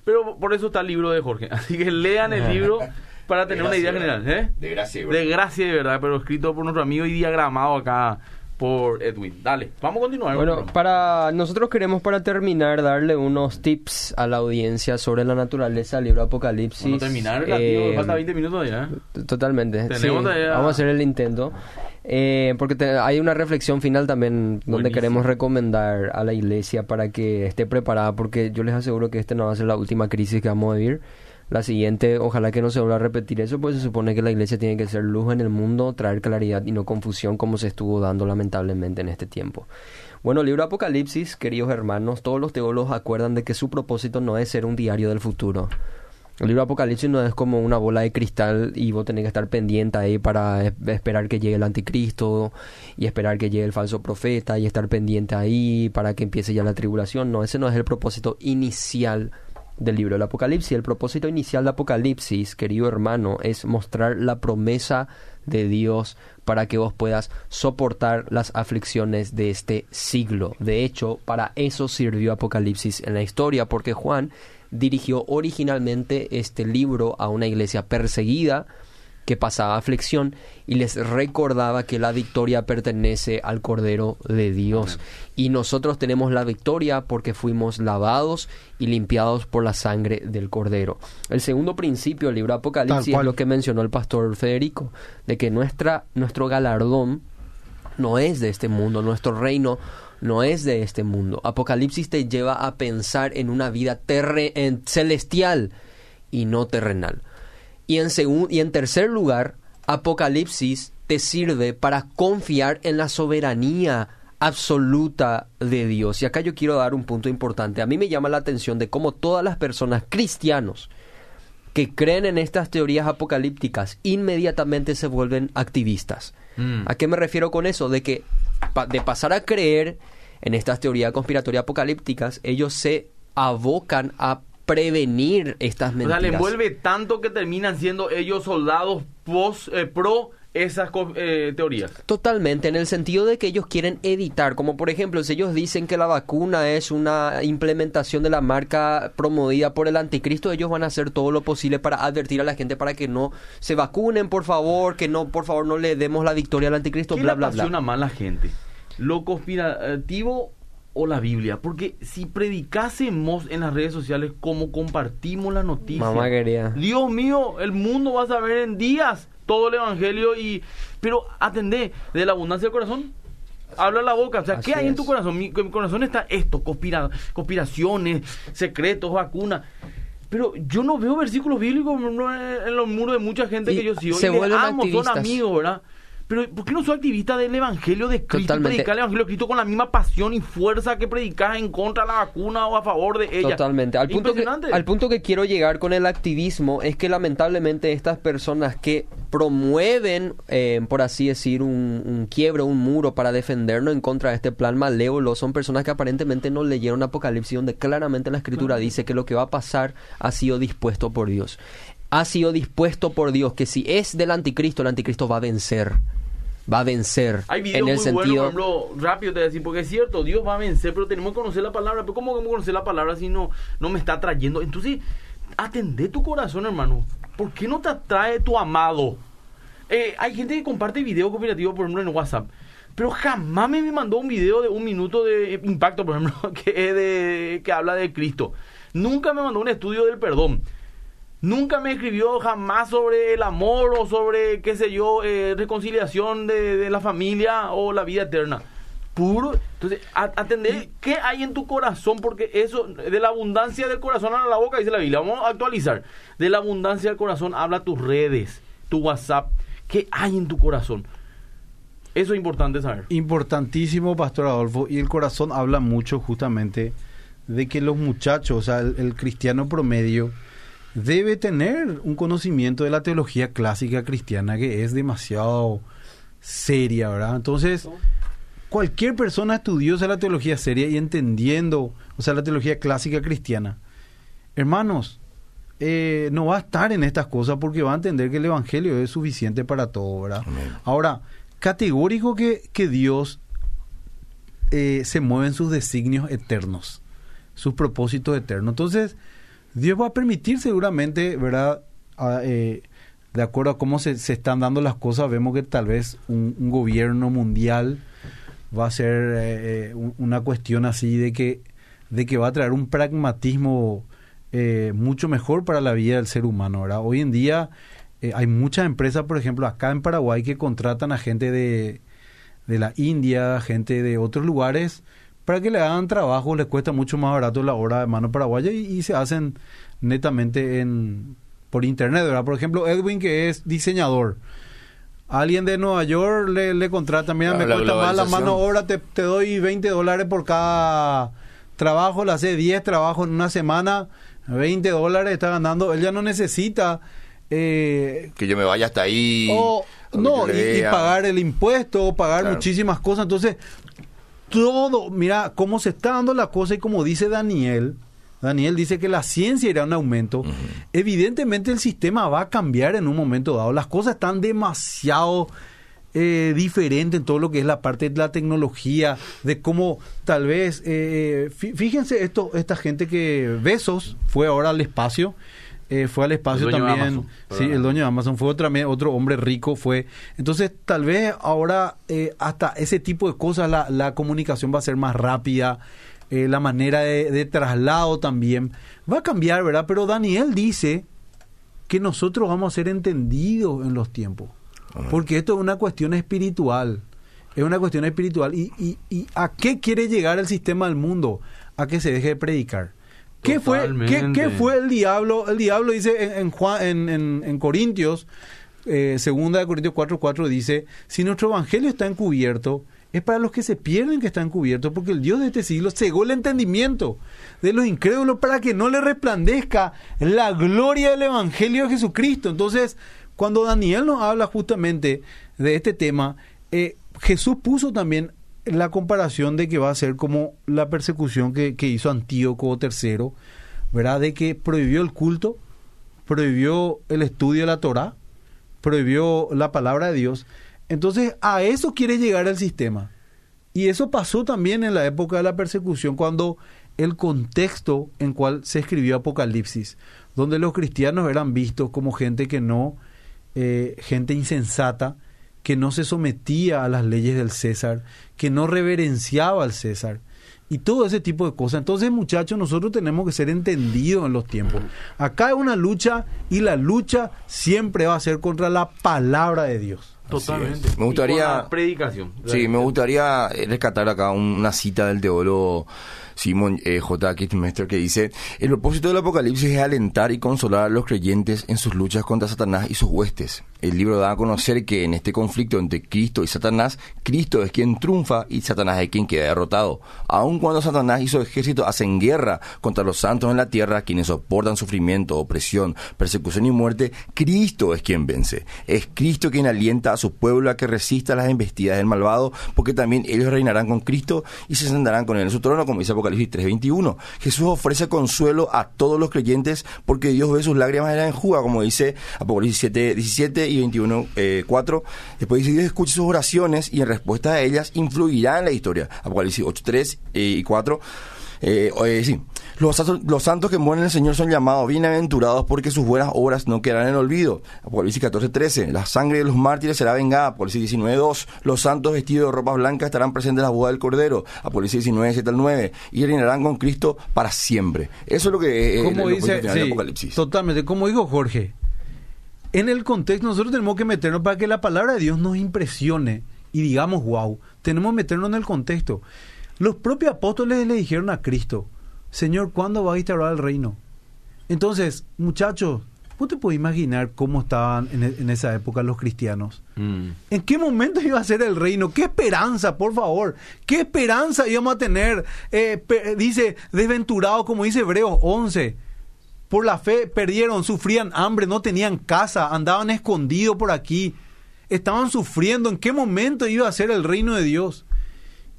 Pero por eso está el libro de Jorge. Así que lean el libro para tener una idea general. ¿eh? De gracia, De gracia de verdad, pero escrito por nuestro amigo y diagramado acá por Edwin. Dale, vamos a continuar. Bueno, para nosotros queremos para terminar darle unos tips a la audiencia sobre la naturaleza del libro Apocalipsis. Vamos a terminar, Eh, falta 20 minutos ya. Totalmente. Sí. Vamos a hacer el intento. Eh, porque te- hay una reflexión final también donde Buenísimo. queremos recomendar a la iglesia para que esté preparada porque yo les aseguro que este no va a ser la última crisis que vamos a vivir. La siguiente, ojalá que no se vuelva a repetir eso, pues se supone que la iglesia tiene que ser luz en el mundo, traer claridad y no confusión como se estuvo dando lamentablemente en este tiempo. Bueno, libro Apocalipsis, queridos hermanos, todos los teólogos acuerdan de que su propósito no es ser un diario del futuro. El libro Apocalipsis no es como una bola de cristal y vos tenés que estar pendiente ahí para es- esperar que llegue el anticristo y esperar que llegue el falso profeta y estar pendiente ahí para que empiece ya la tribulación. No, ese no es el propósito inicial del libro del Apocalipsis. El propósito inicial de Apocalipsis, querido hermano, es mostrar la promesa de Dios para que vos puedas soportar las aflicciones de este siglo. De hecho, para eso sirvió Apocalipsis en la historia, porque Juan dirigió originalmente este libro a una iglesia perseguida que pasaba aflicción y les recordaba que la victoria pertenece al Cordero de Dios. Y nosotros tenemos la victoria porque fuimos lavados y limpiados por la sangre del Cordero. El segundo principio del libro Apocalipsis es lo que mencionó el pastor Federico, de que nuestra, nuestro galardón no es de este mundo, nuestro reino no es de este mundo. Apocalipsis te lleva a pensar en una vida terre- en celestial y no terrenal. Y en, y en tercer lugar, Apocalipsis te sirve para confiar en la soberanía absoluta de Dios. Y acá yo quiero dar un punto importante. A mí me llama la atención de cómo todas las personas cristianos que creen en estas teorías apocalípticas inmediatamente se vuelven activistas. Mm. ¿A qué me refiero con eso? De que pa- de pasar a creer en estas teorías conspiratorias apocalípticas, ellos se abocan a prevenir estas O mentiras. sea, le envuelve tanto que terminan siendo ellos soldados pos, eh, pro esas eh, teorías. Totalmente, en el sentido de que ellos quieren editar, como por ejemplo, si ellos dicen que la vacuna es una implementación de la marca promovida por el anticristo, ellos van a hacer todo lo posible para advertir a la gente para que no se vacunen, por favor, que no, por favor, no le demos la victoria al anticristo, ¿Qué bla, bla, bla. más a la gente? ¿Lo conspirativo o la Biblia? Porque si predicásemos en las redes sociales cómo compartimos la noticia, Mamá quería. Dios mío, el mundo va a saber en días todo el evangelio y pero atendé de la abundancia del corazón. Habla la boca, o sea, ¿qué hay en tu corazón? Mi, mi corazón está esto, conspira- conspiraciones, secretos, vacunas. Pero yo no veo versículos bíblicos en los muros de mucha gente Y que yo sigo. se y les vuelven amo, son amigos, ¿verdad? Pero ¿por qué no soy activista del Evangelio de Cristo? Totalmente. Predicar el Evangelio de Cristo con la misma pasión y fuerza que predicas en contra de la vacuna o a favor de ella. Totalmente. Al punto, que, Impresionante. al punto que quiero llegar con el activismo es que lamentablemente estas personas que promueven, eh, por así decir, un, un quiebre, un muro para defendernos en contra de este plan malévolo, son personas que aparentemente no leyeron Apocalipsis, donde claramente la escritura dice que lo que va a pasar ha sido dispuesto por Dios. Ha sido dispuesto por Dios, que si es del anticristo, el anticristo va a vencer. Va a vencer. Hay videos en el muy sentido... buenos, por ejemplo, rápido te voy a decir, porque es cierto, Dios va a vencer, pero tenemos que conocer la palabra. Pero ¿cómo vamos a conocer la palabra si no, no me está trayendo? Entonces, atendé tu corazón, hermano. ¿Por qué no te atrae tu amado? Eh, hay gente que comparte videos cooperativos, por ejemplo, en WhatsApp. Pero jamás me mandó un video de un minuto de impacto, por ejemplo, que, de, que habla de Cristo. Nunca me mandó un estudio del perdón. Nunca me escribió jamás sobre el amor o sobre, qué sé yo, eh, reconciliación de, de la familia o la vida eterna. Puro. Entonces, a- atender qué hay en tu corazón, porque eso, de la abundancia del corazón habla la boca, dice la Biblia. Vamos a actualizar. De la abundancia del corazón habla tus redes, tu WhatsApp. ¿Qué hay en tu corazón? Eso es importante saber. Importantísimo, Pastor Adolfo. Y el corazón habla mucho justamente de que los muchachos, o sea, el, el cristiano promedio, debe tener un conocimiento de la teología clásica cristiana que es demasiado seria, ¿verdad? Entonces, cualquier persona estudiosa de la teología seria y entendiendo, o sea, la teología clásica cristiana, hermanos, eh, no va a estar en estas cosas porque va a entender que el Evangelio es suficiente para todo, ¿verdad? Ahora, categórico que, que Dios eh, se mueve en sus designios eternos, sus propósitos eternos. Entonces, Dios va a permitir seguramente, ¿verdad? eh, de acuerdo a cómo se, se, están dando las cosas, vemos que tal vez un, un gobierno mundial va a ser eh, eh una cuestión así de que, de que va a traer un pragmatismo eh, mucho mejor para la vida del ser humano. ¿verdad? Hoy en día eh, hay muchas empresas, por ejemplo, acá en Paraguay, que contratan a gente de, de la India, gente de otros lugares, para que le hagan trabajo, les cuesta mucho más barato la hora de mano paraguaya y, y se hacen netamente en por internet, ¿verdad? Por ejemplo, Edwin, que es diseñador. Alguien de Nueva York le, le contrata, mira, claro, me cuesta más la mano ahora, te, te, doy 20 dólares por cada trabajo, le hace 10 trabajos en una semana, 20 dólares está ganando, él ya no necesita... Eh, que yo me vaya hasta ahí. O, no, y, y, pagar el impuesto, pagar claro. muchísimas cosas. Entonces, todo, mira, cómo se está dando la cosa y como dice Daniel, Daniel dice que la ciencia irá en aumento. Uh -huh. Evidentemente el sistema va a cambiar en un momento dado. Las cosas están demasiado eh, diferentes en todo lo que es la parte de la tecnología, de cómo tal vez, eh, fíjense esto, esta gente que Besos fue ahora al espacio. Eh, fue al espacio también. Amazon, sí, el dueño de Amazon fue otro, otro hombre rico, fue. Entonces, tal vez ahora eh, hasta ese tipo de cosas la, la comunicación va a ser más rápida eh, la manera de, de, traslado también. Va a cambiar, ¿verdad? Pero Daniel dice que nosotros vamos a ser entendidos en los tiempos. Porque esto es una cuestión espiritual. Es una cuestión espiritual. ¿Y, y, y a qué quiere llegar el sistema del mundo? A que se deje de predicar. ¿Qué fue, ¿qué, ¿Qué, fue el diablo? El diablo dice en, en, Juan, en, en, en Corintios, eh, segunda de Corintios 4.4 dice, si nuestro evangelio está encubierto, es para los que se pierden que están cubiertos, porque el Dios de este siglo cegó el entendimiento de los incrédulos para que no le resplandezca la gloria del Evangelio de Jesucristo. Entonces, cuando Daniel nos habla justamente de este tema, eh, Jesús puso también la comparación de que va a ser como la persecución que, hizo Antíoco III, ¿verdad? De que prohibió el culto, prohibió el estudio de la Torah, prohibió la palabra de Dios. Entonces, a eso quiere llegar el sistema. Y eso pasó también en la época de la persecución, cuando el contexto en cual se escribió Apocalipsis, donde los cristianos eran vistos como gente que no, eh, gente insensata, que no se sometía a las leyes del César, que no reverenciaba al César y todo ese tipo de cosas. Entonces, muchachos, nosotros tenemos que ser entendidos en los tiempos. Acá hay una lucha y la lucha siempre va a ser contra la palabra de Dios. Totalmente. Me gustaría. predicación. Sí, me gustaría rescatar acá una cita del teólogo Simon eh, J. Kittmeister que dice, el propósito del Apocalipsis es alentar y consolar a los creyentes en sus luchas contra Satanás y sus huestes. El libro da a conocer que en este conflicto entre Cristo y Satanás, Cristo es quien triunfa y Satanás es quien queda derrotado. Aun cuando Satanás y su ejército hacen guerra contra los santos en la tierra, quienes soportan sufrimiento, opresión, persecución y muerte, Cristo es quien vence. Es Cristo quien alienta a su pueblo a que resista las embestidas del malvado, porque también ellos reinarán con Cristo y se sentarán con él en su trono, como dice Apocalipsis 3:21. Jesús ofrece consuelo a todos los creyentes porque Dios ve sus lágrimas en enjuga, como dice Apocalipsis 7:17 y 21, eh, 4. Después dice, Dios escucha sus oraciones y en respuesta a ellas influirá en la historia. Apocalipsis 8, 3 eh, y 4. Eh, eh, sí. Los, los, santos que mueren en el Señor son llamados bienaventurados porque sus buenas obras no quedarán en olvido. Apocalipsis 14, 13. La sangre de los mártires será vengada. Apocalipsis 19, 2. Los santos vestidos de ropas blancas estarán presentes en la boda del Cordero. Apocalipsis 19, 7 al 9. Y reinarán con Cristo para siempre. Eso es lo que es el dice, sí, Apocalipsis. Totalmente. Como dijo Jorge, en el contexto nosotros tenemos que meternos para que la palabra de Dios nos impresione y digamos, wow, tenemos que meternos en el contexto. Los propios apóstoles le dijeron a Cristo, Señor, ¿cuándo va a instaurar el reino? Entonces, muchachos, ¿vos te puedes imaginar cómo estaban en, en esa época los cristianos? Mm. ¿En qué momento iba a ser el reino? ¿Qué esperanza, por favor? ¿Qué esperanza íbamos a tener? Eh, dice, desventurado, como dice Hebreos 11. Por la fe perdieron, sufrían hambre, no tenían casa, andaban escondidos por aquí. Estaban sufriendo. ¿En qué momento iba a ser el reino de Dios?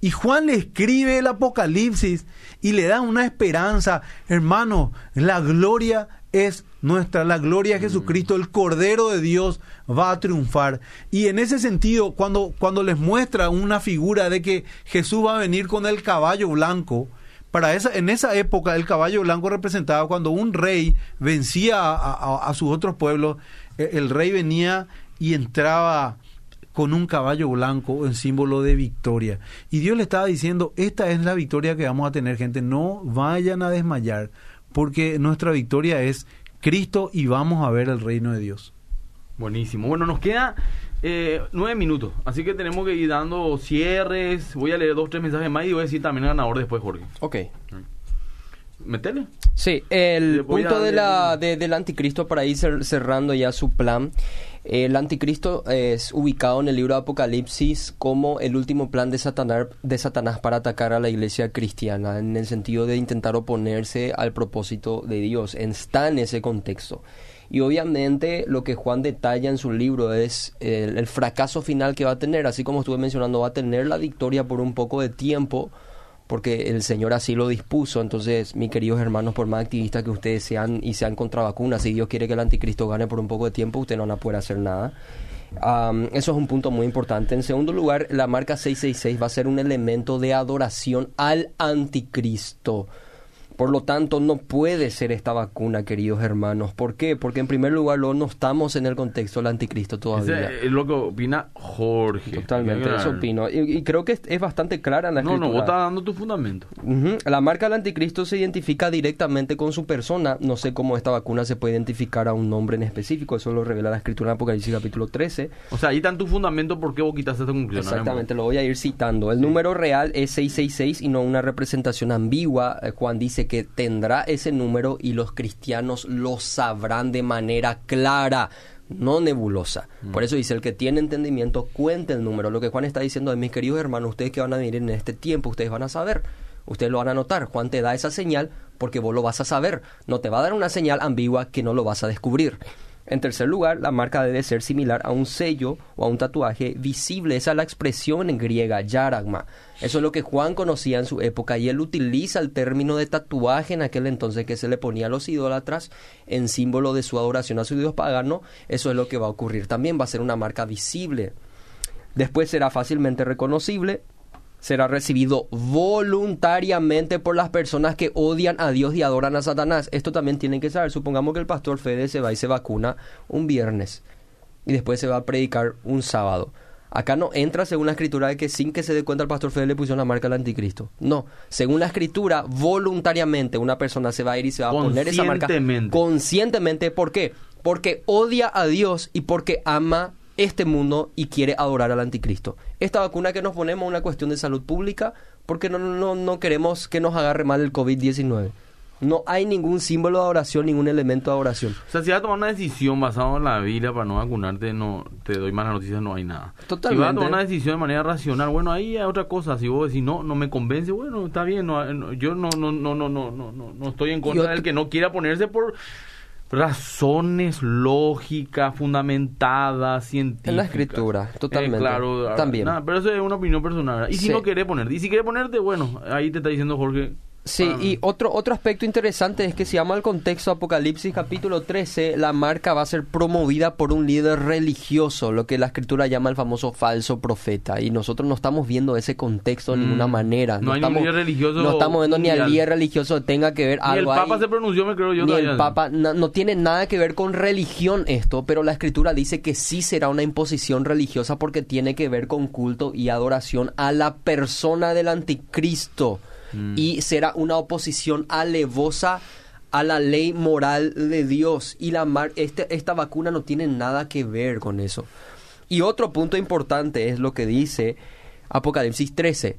Y Juan le escribe el Apocalipsis y le da una esperanza. Hermano, la gloria es nuestra, la gloria de Jesucristo, el Cordero de Dios va a triunfar. Y en ese sentido, cuando, cuando les muestra una figura de que Jesús va a venir con el caballo blanco, para esa, en esa época el caballo blanco representaba cuando un rey vencía a, a sus otros pueblos, e, el rey venía y entraba con un caballo blanco en símbolo de victoria. Y Dios le estaba diciendo, esta es la victoria que vamos a tener, gente, no vayan a desmayar, porque nuestra victoria es Cristo y vamos a ver el reino de Dios. Buenísimo. Bueno, nos queda eh, nueve minutos, así que tenemos que ir dando cierres. Voy a leer dos, tres mensajes más y voy a decir también ganador después, Jorge. Ok. Metele. Sí, el punto de la, del anticristo para ir cerrando ya su plan. El anticristo es ubicado en el libro de Apocalipsis como el último plan de Satanás, de Satanás para atacar a la iglesia cristiana, en el sentido de intentar oponerse al propósito de Dios. Está en ese contexto. Y obviamente lo que Juan detalla en su libro es el, el fracaso final que va a tener, así como estuve mencionando, va a tener la victoria por un poco de tiempo porque el Señor así lo dispuso. Entonces, mis queridos hermanos, por más activistas que ustedes sean y sean contra vacunas, si Dios quiere que el anticristo gane por un poco de tiempo, ustedes no van a poder hacer nada. eso es un punto muy importante. En segundo lugar, la marca 666 va a ser un elemento de adoración al anticristo. Por lo tanto, no puede ser esta vacuna, queridos hermanos. ¿Por qué? Porque en primer lugar no estamos en el contexto del anticristo todavía. es lo que opina Jorge. Totalmente, eso opino. Y, creo que es, bastante clara en la escritura. No, no, vos estás dando tu fundamento. La marca del anticristo se identifica directamente con su persona. No sé cómo esta vacuna se puede identificar a un nombre en específico. Eso lo revela la escritura en Apocalipsis capítulo 13. O sea, ahí está tu fundamento. ¿Por qué vos quitaste esta conclusión? Exactamente, lo voy a ir citando. El número real es 666 y no una representación ambigua. Eh, Juan dice que tendrá ese número y los cristianos lo sabrán de manera clara no nebulosa. Mm. Por eso dice, el que tiene entendimiento, cuente el número. Lo que Juan está diciendo es, mis queridos hermanos, ustedes que van a venir en este tiempo, ustedes van a saber, ustedes lo van a notar. Juan te da esa señal porque vos lo vas a saber. No te va a dar una señal ambigua que no lo vas a descubrir. En tercer lugar, la marca debe ser similar a un sello o a un tatuaje visible. Esa es la expresión en griega, yaragma. Eso es lo que Juan conocía en su época y él utiliza el término de tatuaje en aquel entonces que se le ponía a los idólatras en símbolo de su adoración a su dios pagano. Eso es lo que va a ocurrir también, va a ser una marca visible. Después será fácilmente reconocible, será recibido voluntariamente por las personas que odian a Dios y adoran a Satanás. Esto también tienen que saber. Supongamos que el pastor Fede se va y se vacuna un viernes y después se va a predicar un sábado. Acá no entra según la escritura de que sin que se dé cuenta el pastor Fede le pusieron la marca al anticristo. No, según la escritura, voluntariamente una persona se va a ir y se va a poner esa marca conscientemente. ¿Por qué? Porque odia a Dios y porque ama este mundo y quiere adorar al anticristo. Esta vacuna que nos ponemos es una cuestión de salud pública porque no, no, no queremos que nos agarre mal el COVID-19. No hay ningún símbolo de adoración, ningún elemento de adoración. O sea, si vas a tomar una decisión basada en la Biblia para no vacunarte, no te doy malas noticias, no hay nada. Totalmente. Si vas a tomar una decisión de manera racional, bueno, ahí hay otra cosa. Si vos decís, no, no me convence, bueno, está bien. No, yo no, no, no, no, no, no, no estoy en contra del que no quiera ponerse por razones lógicas, fundamentadas, científicas. En la escritura, eh, totalmente. claro, también. pero eso es una opinión personal. Y si no quiere ponerte, y si quiere ponerte, bueno, ahí te está diciendo Jorge Sí, ah. y otro, otro aspecto interesante es que si llama al contexto Apocalipsis capítulo 13, la marca va a ser promovida por un líder religioso, lo que la escritura llama el famoso falso profeta. Y nosotros no estamos viendo ese contexto de ninguna mm. manera. No, hay estamos, líder religioso. No estamos viendo ni al líder religioso tenga que ver ni algo. el Papa se pronunció, me creo yo. Ni el Papa, no, tiene nada que ver con religión esto, pero la escritura dice que sí será una imposición religiosa porque tiene que ver con culto y adoración a la persona del anticristo. Mm. y será una oposición alevosa a la ley moral de Dios. Y la este, esta vacuna no tiene nada que ver con eso. Y otro punto importante es lo que dice Apocalipsis 13,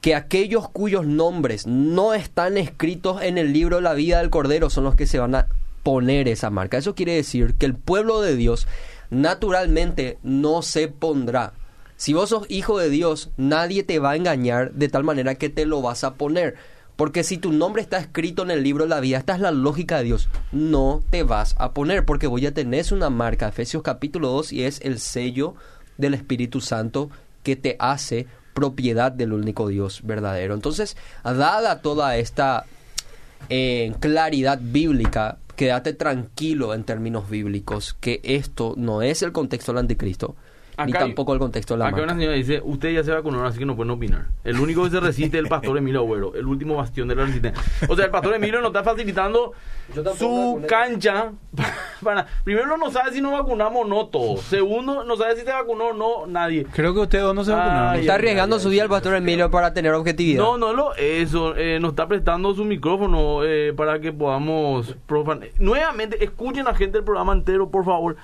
que aquellos cuyos nombres no están escritos en el libro de la vida del Cordero son los que se van a poner esa marca. Eso quiere decir que el pueblo de Dios naturalmente no se pondrá si vos sos hijo de Dios, nadie te va a engañar de tal manera que te lo vas a poner. Porque si tu nombre está escrito en el libro de la vida, esta es la lógica de Dios, no te vas a poner porque voy a tener una marca, Efesios capítulo 2, y es el sello del Espíritu Santo que te hace propiedad del único Dios verdadero. Entonces, dada toda esta eh, claridad bíblica, quédate tranquilo en términos bíblicos que esto no es el contexto del anticristo Acá hay- tampoco el contexto de la Acá marca. una señora dice, usted ya se vacunó, así que no pueden opinar. El único que se resiste es el pastor Emilio Agüero, el último bastión de la resistencia. O sea, el pastor Emilio nos está facilitando su cancha. Para, primero, no sabe si nos vacunamos o no todos. Segundo, no sabe si se vacunó o no nadie. Creo que ustedes dos no se vacunaron. Ay, Está arriesgando su vida el pastor Emilio para tener objetividad. No, no lo eso. Eh, nos está prestando su micrófono eh, para que podamos. profan- Nuevamente, escuchen a la gente del programa entero, por favor.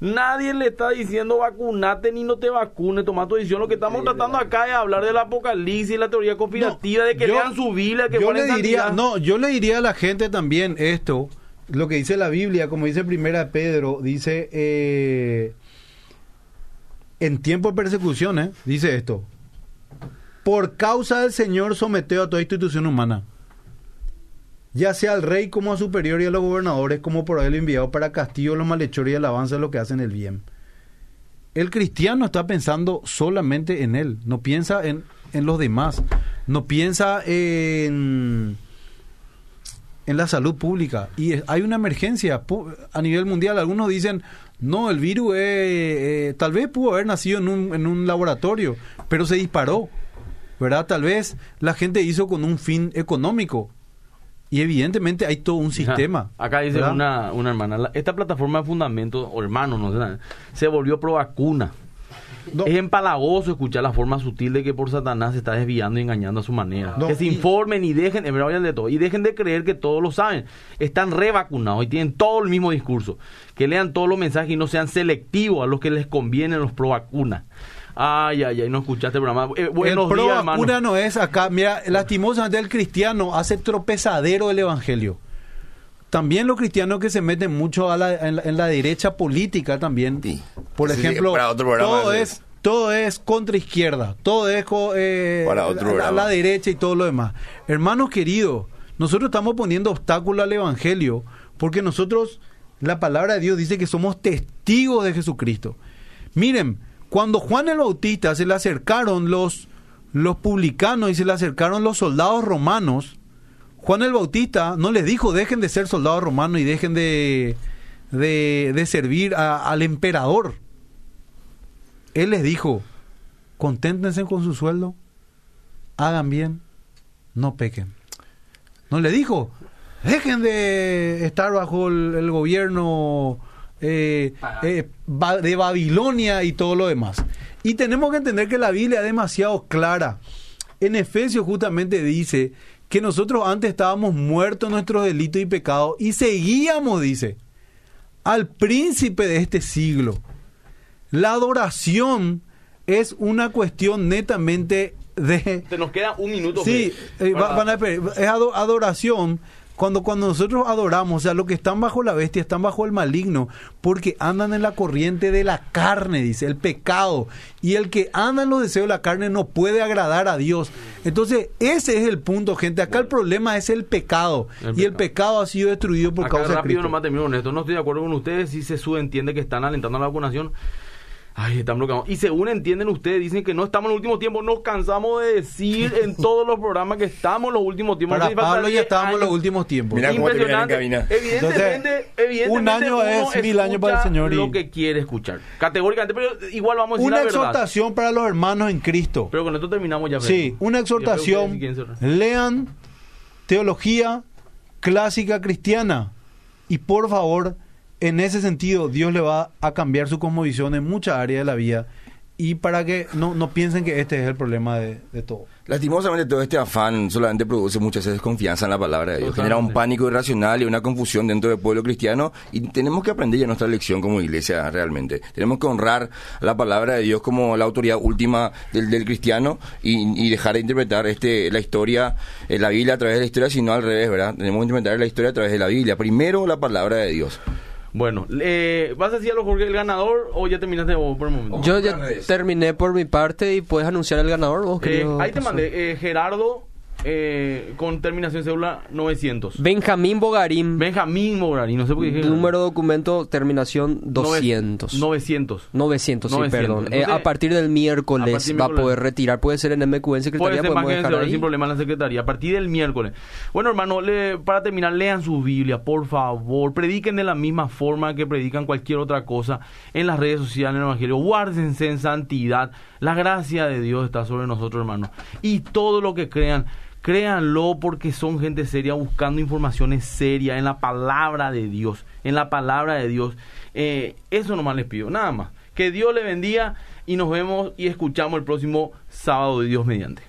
Nadie le está diciendo vacunate ni no te vacunes, toma tu decisión. Lo que estamos tratando acá es hablar del apocalipsis, la teoría conspirativa, de que yo- lean su Biblia, que yo le diría, santidad. no, yo le diría a la gente también esto, lo que dice la Biblia, como dice Primera Pedro, dice eh, en tiempo de persecución, ¿eh? dice esto, por causa del Señor someteo a toda institución humana, ya sea al rey como a superior y a los gobernadores como por él enviado para castigo los malhechores y alabanza los que hacen el bien. El cristiano está pensando solamente en él, no piensa en, en los demás, no piensa en, en la salud pública. Y hay una emergencia a nivel mundial. Algunos dicen, no, el virus eh, eh, tal vez pudo haber nacido en un, en un laboratorio, pero se disparó. ¿Verdad? Tal vez la gente hizo con un fin económico. Y evidentemente hay todo un sistema. Acá dice una, una hermana, la- esta plataforma de fundamento, o hermano, no sé, nada, se volvió pro vacuna. No. Es empalagoso escuchar la forma sutil de que por Satanás se está desviando y engañando a su manera. No, que se informen y dejen, en verdad, vayan de todo, y dejen de creer que todos lo saben. Están revacunados y tienen todo el mismo discurso. Que lean todos los mensajes y no sean selectivos a los que les convienen los pro vacuna. Ay, ay, ay, no escuchaste el programa. Eh, buenos el pro días, hermano. vacuna no es acá. Mira, lastimosamente el cristiano hace tropezadero el evangelio. También los cristianos que se meten mucho a la- en, la, en la derecha política también. Sí. Por sí, ejemplo, para otro programa todo es todo es contra izquierda, todo es eh, Para otro la- la, programa. la derecha y todo lo demás. Hermanos queridos, nosotros estamos poniendo obstáculo al evangelio porque nosotros la palabra de Dios dice que somos testigos de Jesucristo. Miren, cuando Juan el Bautista se le acercaron los, los publicanos y se le acercaron los soldados romanos, Juan el Bautista no les dijo dejen de ser soldados romanos y dejen de, de, de servir al emperador. Él les dijo, conténtense con su sueldo, hagan bien, no pequen. No le dijo, dejen de estar bajo el gobierno eh, eh, de Babilonia y todo lo demás. Y tenemos que entender que la Biblia es demasiado clara. En Efesios justamente dice que nosotros antes estábamos muertos en nuestros delitos y pecados y seguíamos, dice, al príncipe de este siglo. La adoración es una cuestión netamente de, Te nos queda un minuto. Sí, eh, van a es ado- adoración. Cuando, cuando nosotros adoramos, o sea, los que están bajo la bestia están bajo el maligno, porque andan en la corriente de la carne, dice, el pecado. Y el que anda en los deseos de la carne no puede agradar a Dios. Entonces, ese es el punto, gente. Acá el problema es el pecado. El y el pecado. ha sido destruido por Acá causa de rápido Cristo. nomás termino con esto. No estoy de acuerdo con ustedes si se subentiende que están alentando la vacunación. Ay, están bloqueados. Y según entienden ustedes, dicen que no estamos en los últimos tiempos. Nos cansamos de decir en todos los programas que estamos en los últimos tiempos. No Para Pablo ya 10 estábamos en los últimos tiempos. Mira cómo te vienen en Impresionante. cabina. Evidentemente, evidentemente un año es mil años para el Señor y- Lo que quiere escuchar. Categóricamente, pero igual vamos a decir Una la verdad. exhortación para los hermanos en Cristo. Pero con esto terminamos ya. Sí, una exhortación. Lean teología clásica cristiana. Y por favor, en ese sentido, Dios le va a cambiar su cosmovisión en muchas áreas de la vida. Y para que no, no piensen que este es el problema de, de todo. Lastimosamente todo este afán solamente produce muchas veces desconfianza en la palabra de Dios. Genera un pánico irracional y una confusión dentro del pueblo cristiano y tenemos que aprender ya nuestra lección como iglesia realmente. Tenemos que honrar la palabra de Dios como la autoridad última del, del cristiano y, y dejar de interpretar este la historia, eh, la Biblia a través de la historia, sino al revés, ¿verdad? Tenemos que interpretar la historia a través de la Biblia. Primero la palabra de Dios. Bueno, eh, ¿vas a decir a los Jorge el ganador o ya terminaste vos por el momento? Yo ya terminé por mi parte y puedes anunciar el ganador vos, Eh, ahí te mandé, eh, Gerardo eh, con terminación cédula 900. Benjamín Bogarín. Benjamín Bogarín, no sé por qué. Número de documento, terminación 200. 900. 900, sí, 900. perdón. Eh, a partir del miércoles a partir del va a poder retirar. Puede ser en MQ en secretaría, Puede ser más dejar ahí. sin problema en la secretaría. A partir del miércoles. Bueno, hermano, le- para terminar, lean su Biblia, por favor. Prediquen de la misma forma que predican cualquier otra cosa en las redes sociales, en el Evangelio. Guárdense en santidad. La gracia de Dios está sobre nosotros, hermano. Y todo lo que crean, créanlo porque son gente seria buscando informaciones serias en la palabra de Dios. En la palabra de Dios. Eh, eso nomás les pido, nada más. Que Dios le bendiga y nos vemos y escuchamos el próximo sábado de Dios mediante.